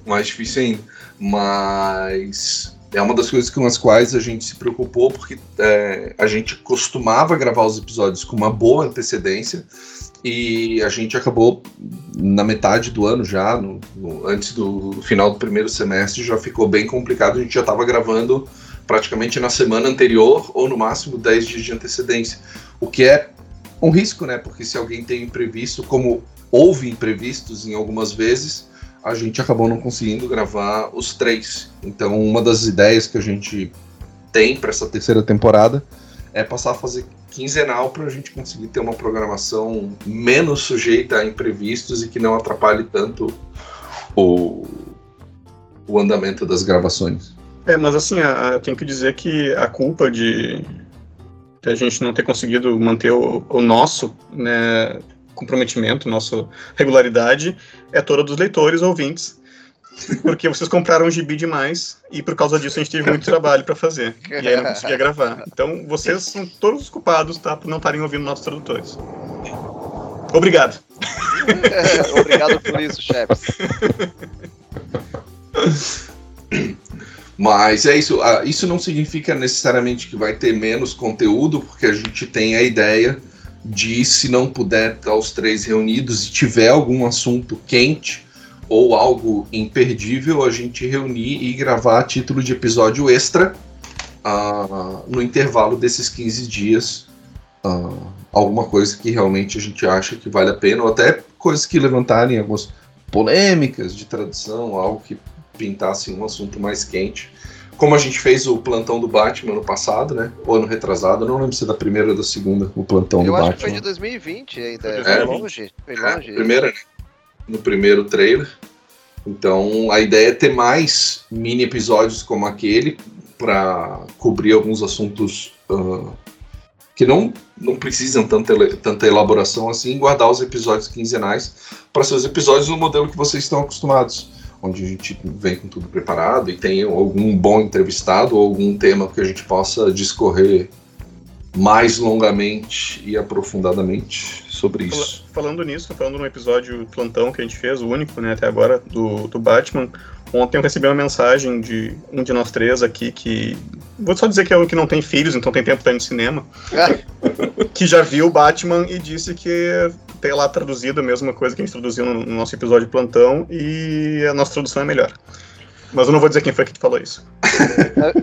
mais difícil ainda. Mas é uma das coisas com as quais a gente se preocupou, porque é, a gente costumava gravar os episódios com uma boa antecedência e a gente acabou na metade do ano já, no, no, antes do final do primeiro semestre, já ficou bem complicado. A gente já estava gravando praticamente na semana anterior ou no máximo 10 dias de antecedência, o que é um risco, né? Porque se alguém tem imprevisto, como houve imprevistos em algumas vezes, a gente acabou não conseguindo gravar os três. Então, uma das ideias que a gente tem para essa terceira temporada é passar a fazer quinzenal para a gente conseguir ter uma programação menos sujeita a imprevistos e que não atrapalhe tanto o, o andamento das gravações. É, mas assim, eu tenho que dizer que a culpa de, de a gente não ter conseguido manter o, o nosso né, comprometimento, nossa regularidade é toda dos leitores, ouvintes, porque vocês compraram um gibi demais e por causa disso a gente teve muito trabalho para fazer e aí não conseguia gravar. Então vocês são todos os culpados, tá, por não estarem ouvindo nossos tradutores. Obrigado. Obrigado por isso, chefes. Mas é isso. Ah, isso não significa necessariamente que vai ter menos conteúdo, porque a gente tem a ideia de se não puder estar os três reunidos e tiver algum assunto quente ou algo imperdível, a gente reunir e gravar a título de episódio extra uh, no intervalo desses 15 dias. Uh, alguma coisa que realmente a gente acha que vale a pena, ou até coisas que levantarem algumas polêmicas de tradução, algo que pintasse um assunto mais quente. Como a gente fez o plantão do Batman no passado, né? Ou ano retrasado, não lembro se é da primeira ou da segunda, o plantão Eu do Batman. Eu acho que foi de 2020 ainda, é, foi longe. Foi é, longe. Primeira, no primeiro trailer. Então a ideia é ter mais mini episódios como aquele para cobrir alguns assuntos uh, que não, não precisam tanta, tanta elaboração assim, guardar os episódios quinzenais para seus episódios no modelo que vocês estão acostumados, onde a gente vem com tudo preparado e tem algum bom entrevistado ou algum tema que a gente possa discorrer mais longamente e aprofundadamente sobre isso. Falando nisso, falando no episódio plantão que a gente fez, o único, né, até agora, do, do Batman, ontem eu recebi uma mensagem de um de nós três aqui que. Vou só dizer que é o que não tem filhos, então tem tempo para ir no cinema. que já viu o Batman e disse que tem lá traduzido a mesma coisa que a gente traduziu no, no nosso episódio plantão e a nossa tradução é melhor. Mas eu não vou dizer quem foi que falou isso.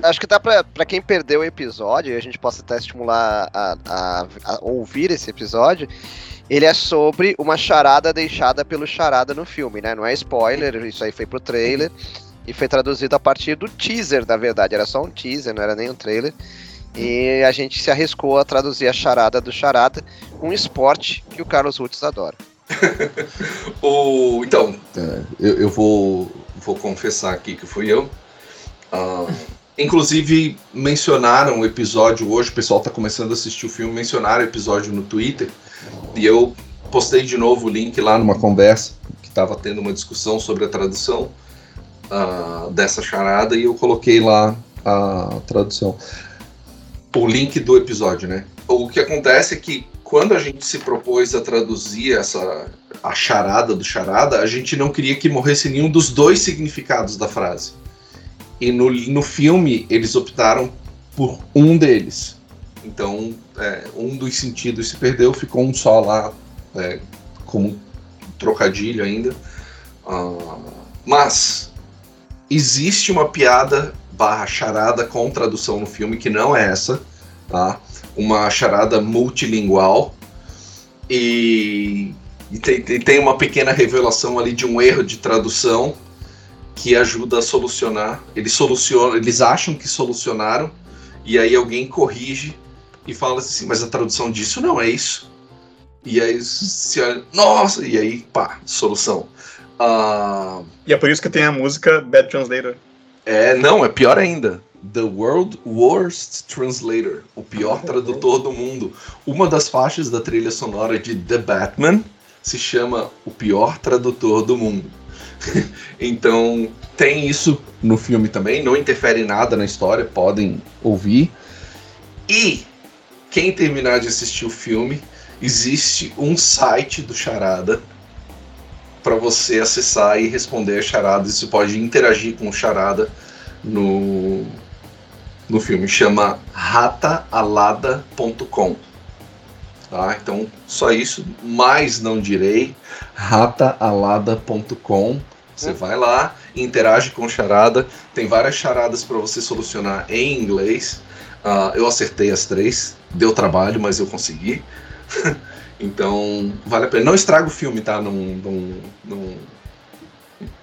Acho que dá pra, pra quem perdeu o episódio, e a gente possa até estimular a, a, a, ouvir esse episódio. Ele é sobre uma charada deixada pelo charada no filme, né? Não é spoiler, isso aí foi pro trailer. E foi traduzido a partir do teaser, na verdade. Era só um teaser, não era nem um trailer. E a gente se arriscou a traduzir a charada do charada, um esporte que o Carlos Rutz adora. o, então, é, eu, eu vou vou confessar aqui que fui eu. Uh, inclusive, mencionaram o episódio hoje, o pessoal está começando a assistir o filme, mencionaram o episódio no Twitter, e eu postei de novo o link lá numa conversa que estava tendo uma discussão sobre a tradução uh, dessa charada, e eu coloquei lá a tradução. O link do episódio, né? O que acontece é que quando a gente se propôs a traduzir essa a charada do charada, a gente não queria que morresse nenhum dos dois significados da frase. E no, no filme eles optaram por um deles. Então, é, um dos sentidos se perdeu, ficou um só lá, é, como trocadilho ainda. Uh, mas existe uma piada barra charada com tradução no filme que não é essa, tá? Uma charada multilingual e, e tem, tem uma pequena revelação ali de um erro de tradução que ajuda a solucionar. Eles solucionam, eles acham que solucionaram e aí alguém corrige e fala assim, mas a tradução disso não é isso. E aí se olha, nossa, e aí pá, solução. Uh, e é por isso que tem a música Bad Translator. É, não, é pior ainda. The World Worst Translator, o pior tradutor do mundo. Uma das faixas da trilha sonora de The Batman se chama O Pior Tradutor do Mundo. então, tem isso no filme também, não interfere em nada na história, podem ouvir. E quem terminar de assistir o filme, existe um site do Charada para você acessar e responder a charada. Você pode interagir com o Charada no, no filme, chama rataalada.com. Tá? Então, só isso, mais não direi. rataalada.com. Você vai lá, interage com charada. Tem várias charadas para você solucionar em inglês. Uh, eu acertei as três, deu trabalho, mas eu consegui. então, vale a pena. Não estraga o filme, tá? Não.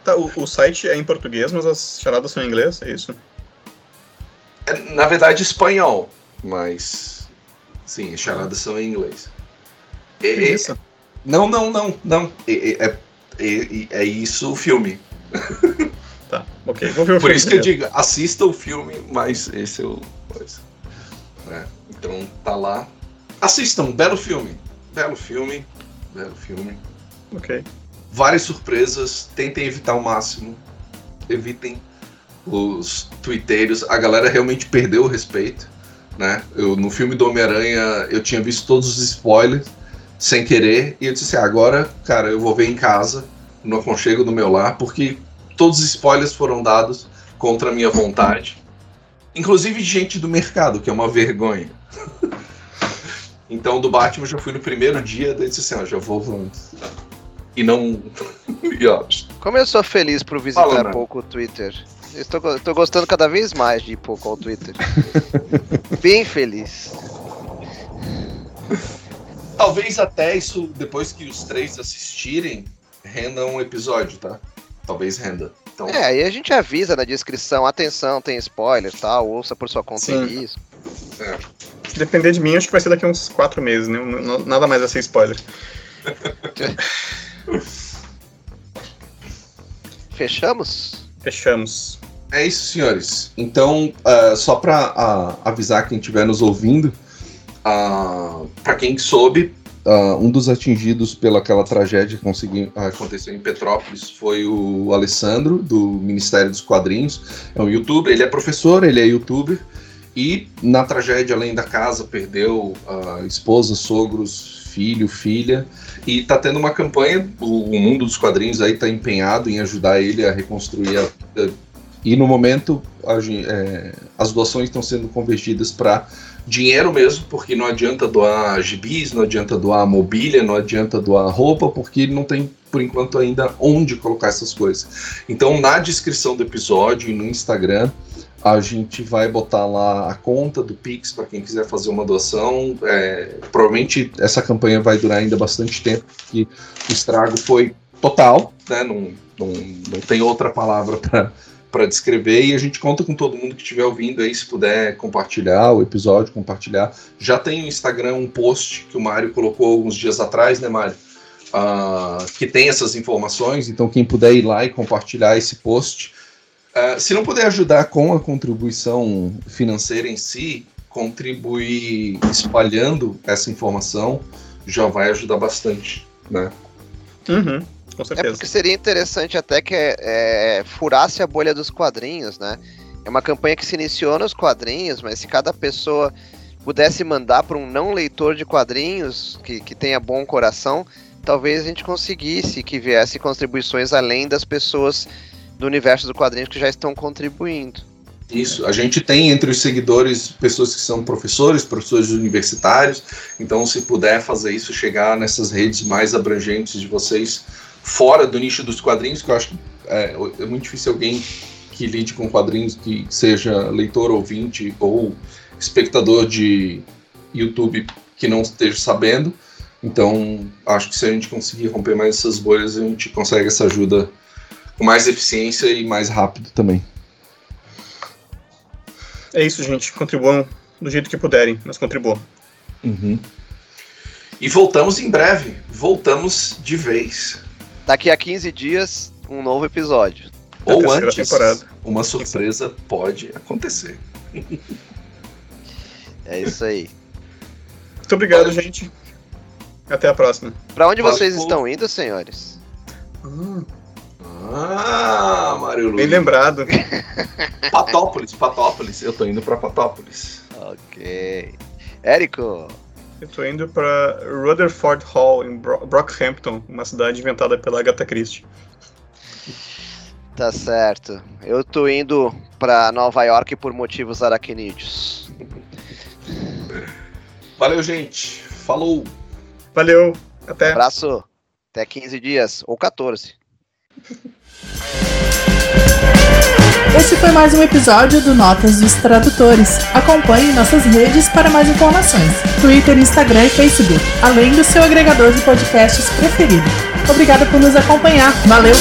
Tá, o, o site é em português, mas as charadas são em inglês, é isso? Na verdade, espanhol, mas sim, as charadas são em inglês. É, é isso? Não, não, não, não. É, é, é, é isso o filme. Tá, ok. Vou ver o Por isso que eu digo, assista o filme, mas esse é o. É, então tá lá. Assistam, belo filme. Belo filme. Belo filme. Ok. Várias surpresas, tentem evitar o máximo. Evitem os twitteiros, a galera realmente perdeu o respeito, né? Eu, no filme do Homem-Aranha, eu tinha visto todos os spoilers sem querer, e eu disse assim, agora, cara, eu vou ver em casa, no aconchego do meu lar, porque todos os spoilers foram dados contra a minha vontade. Inclusive de gente do mercado, que é uma vergonha. então, do Batman, eu já fui no primeiro dia, daí disse assim, ó, já vou. E não... e, ó, Como eu sou feliz por visitar Fala, pouco o Twitter. Estou, estou gostando cada vez mais de ir pouco ao Twitter. Bem feliz. Talvez até isso, depois que os três assistirem, renda um episódio, tá? Talvez renda. Então... É, aí a gente avisa na descrição, atenção, tem spoiler tal, ouça por sua conta Sim. isso. É. Se depender de mim, acho que vai ser daqui a uns quatro meses, né? Nada mais a ser spoiler. Fechamos? Fechamos. É isso, senhores. Então, uh, só para uh, avisar quem estiver nos ouvindo, Uh, para quem soube, um dos atingidos pelaquela tragédia que aconteceu em Petrópolis foi o Alessandro, do Ministério dos Quadrinhos. É um youtuber, ele é professor, ele é youtuber. E na tragédia, além da casa, perdeu esposa, sogros, filho, filha. E tá tendo uma campanha, o, mundo dos quadrinhos aí tá empenhado em ajudar ele a reconstruir a, e no momento a, é, as doações estão sendo convertidas para dinheiro mesmo, porque não adianta doar gibis, não adianta doar mobília, não adianta doar roupa, porque não tem por enquanto ainda onde colocar essas coisas. Então na descrição do episódio e no Instagram a gente vai botar lá a conta do Pix para quem quiser fazer uma doação. É, provavelmente essa campanha vai durar ainda bastante tempo, porque o estrago foi total, né? Não, não, não tem outra palavra para para descrever e a gente conta com todo mundo que estiver ouvindo aí, se puder compartilhar o episódio, compartilhar. Já tem no Instagram um post que o Mário colocou alguns dias atrás, né, Mário? Uh, que tem essas informações, então quem puder ir lá e compartilhar esse post. Uh, se não puder ajudar com a contribuição financeira em si, contribuir espalhando essa informação já vai ajudar bastante, né? Uhum com é certeza. É porque seria interessante até que é, furasse a bolha dos quadrinhos, né? É uma campanha que se iniciou nos quadrinhos, mas se cada pessoa pudesse mandar para um não leitor de quadrinhos que, que tenha bom coração, talvez a gente conseguisse que viesse contribuições além das pessoas do universo do quadrinhos que já estão contribuindo. Isso, a gente tem entre os seguidores pessoas que são professores, professores universitários, então se puder fazer isso, chegar nessas redes mais abrangentes de vocês, fora do nicho dos quadrinhos, que eu acho que é, é muito difícil alguém que lide com quadrinhos que seja leitor, ouvinte ou espectador de YouTube que não esteja sabendo. Então, acho que se a gente conseguir romper mais essas bolhas, a gente consegue essa ajuda com mais eficiência e mais rápido também. É isso, gente. Contribuam do jeito que puderem, mas contribuam. Uhum. E voltamos em breve. Voltamos de vez daqui a 15 dias, um novo episódio. Ou antes, temporada. uma surpresa pode acontecer. é isso aí. Muito obrigado, gente. Até a próxima. Para onde vocês estão indo, senhores? Hum. Ah, Mário Luiz. Bem lembrado. Patópolis, Patópolis. Eu tô indo para Patópolis. Ok. Érico. Eu tô indo para Rutherford Hall, em Bro Brockhampton, uma cidade inventada pela Agatha Christie. Tá certo. Eu tô indo para Nova York por motivos aracnídeos. Valeu, gente. Falou. Valeu. Até. Abraço. Até 15 dias, ou 14. Esse foi mais um episódio do Notas dos Tradutores. Acompanhe nossas redes para mais informações: Twitter, Instagram e Facebook, além do seu agregador de podcasts preferido. Obrigada por nos acompanhar. Valeu!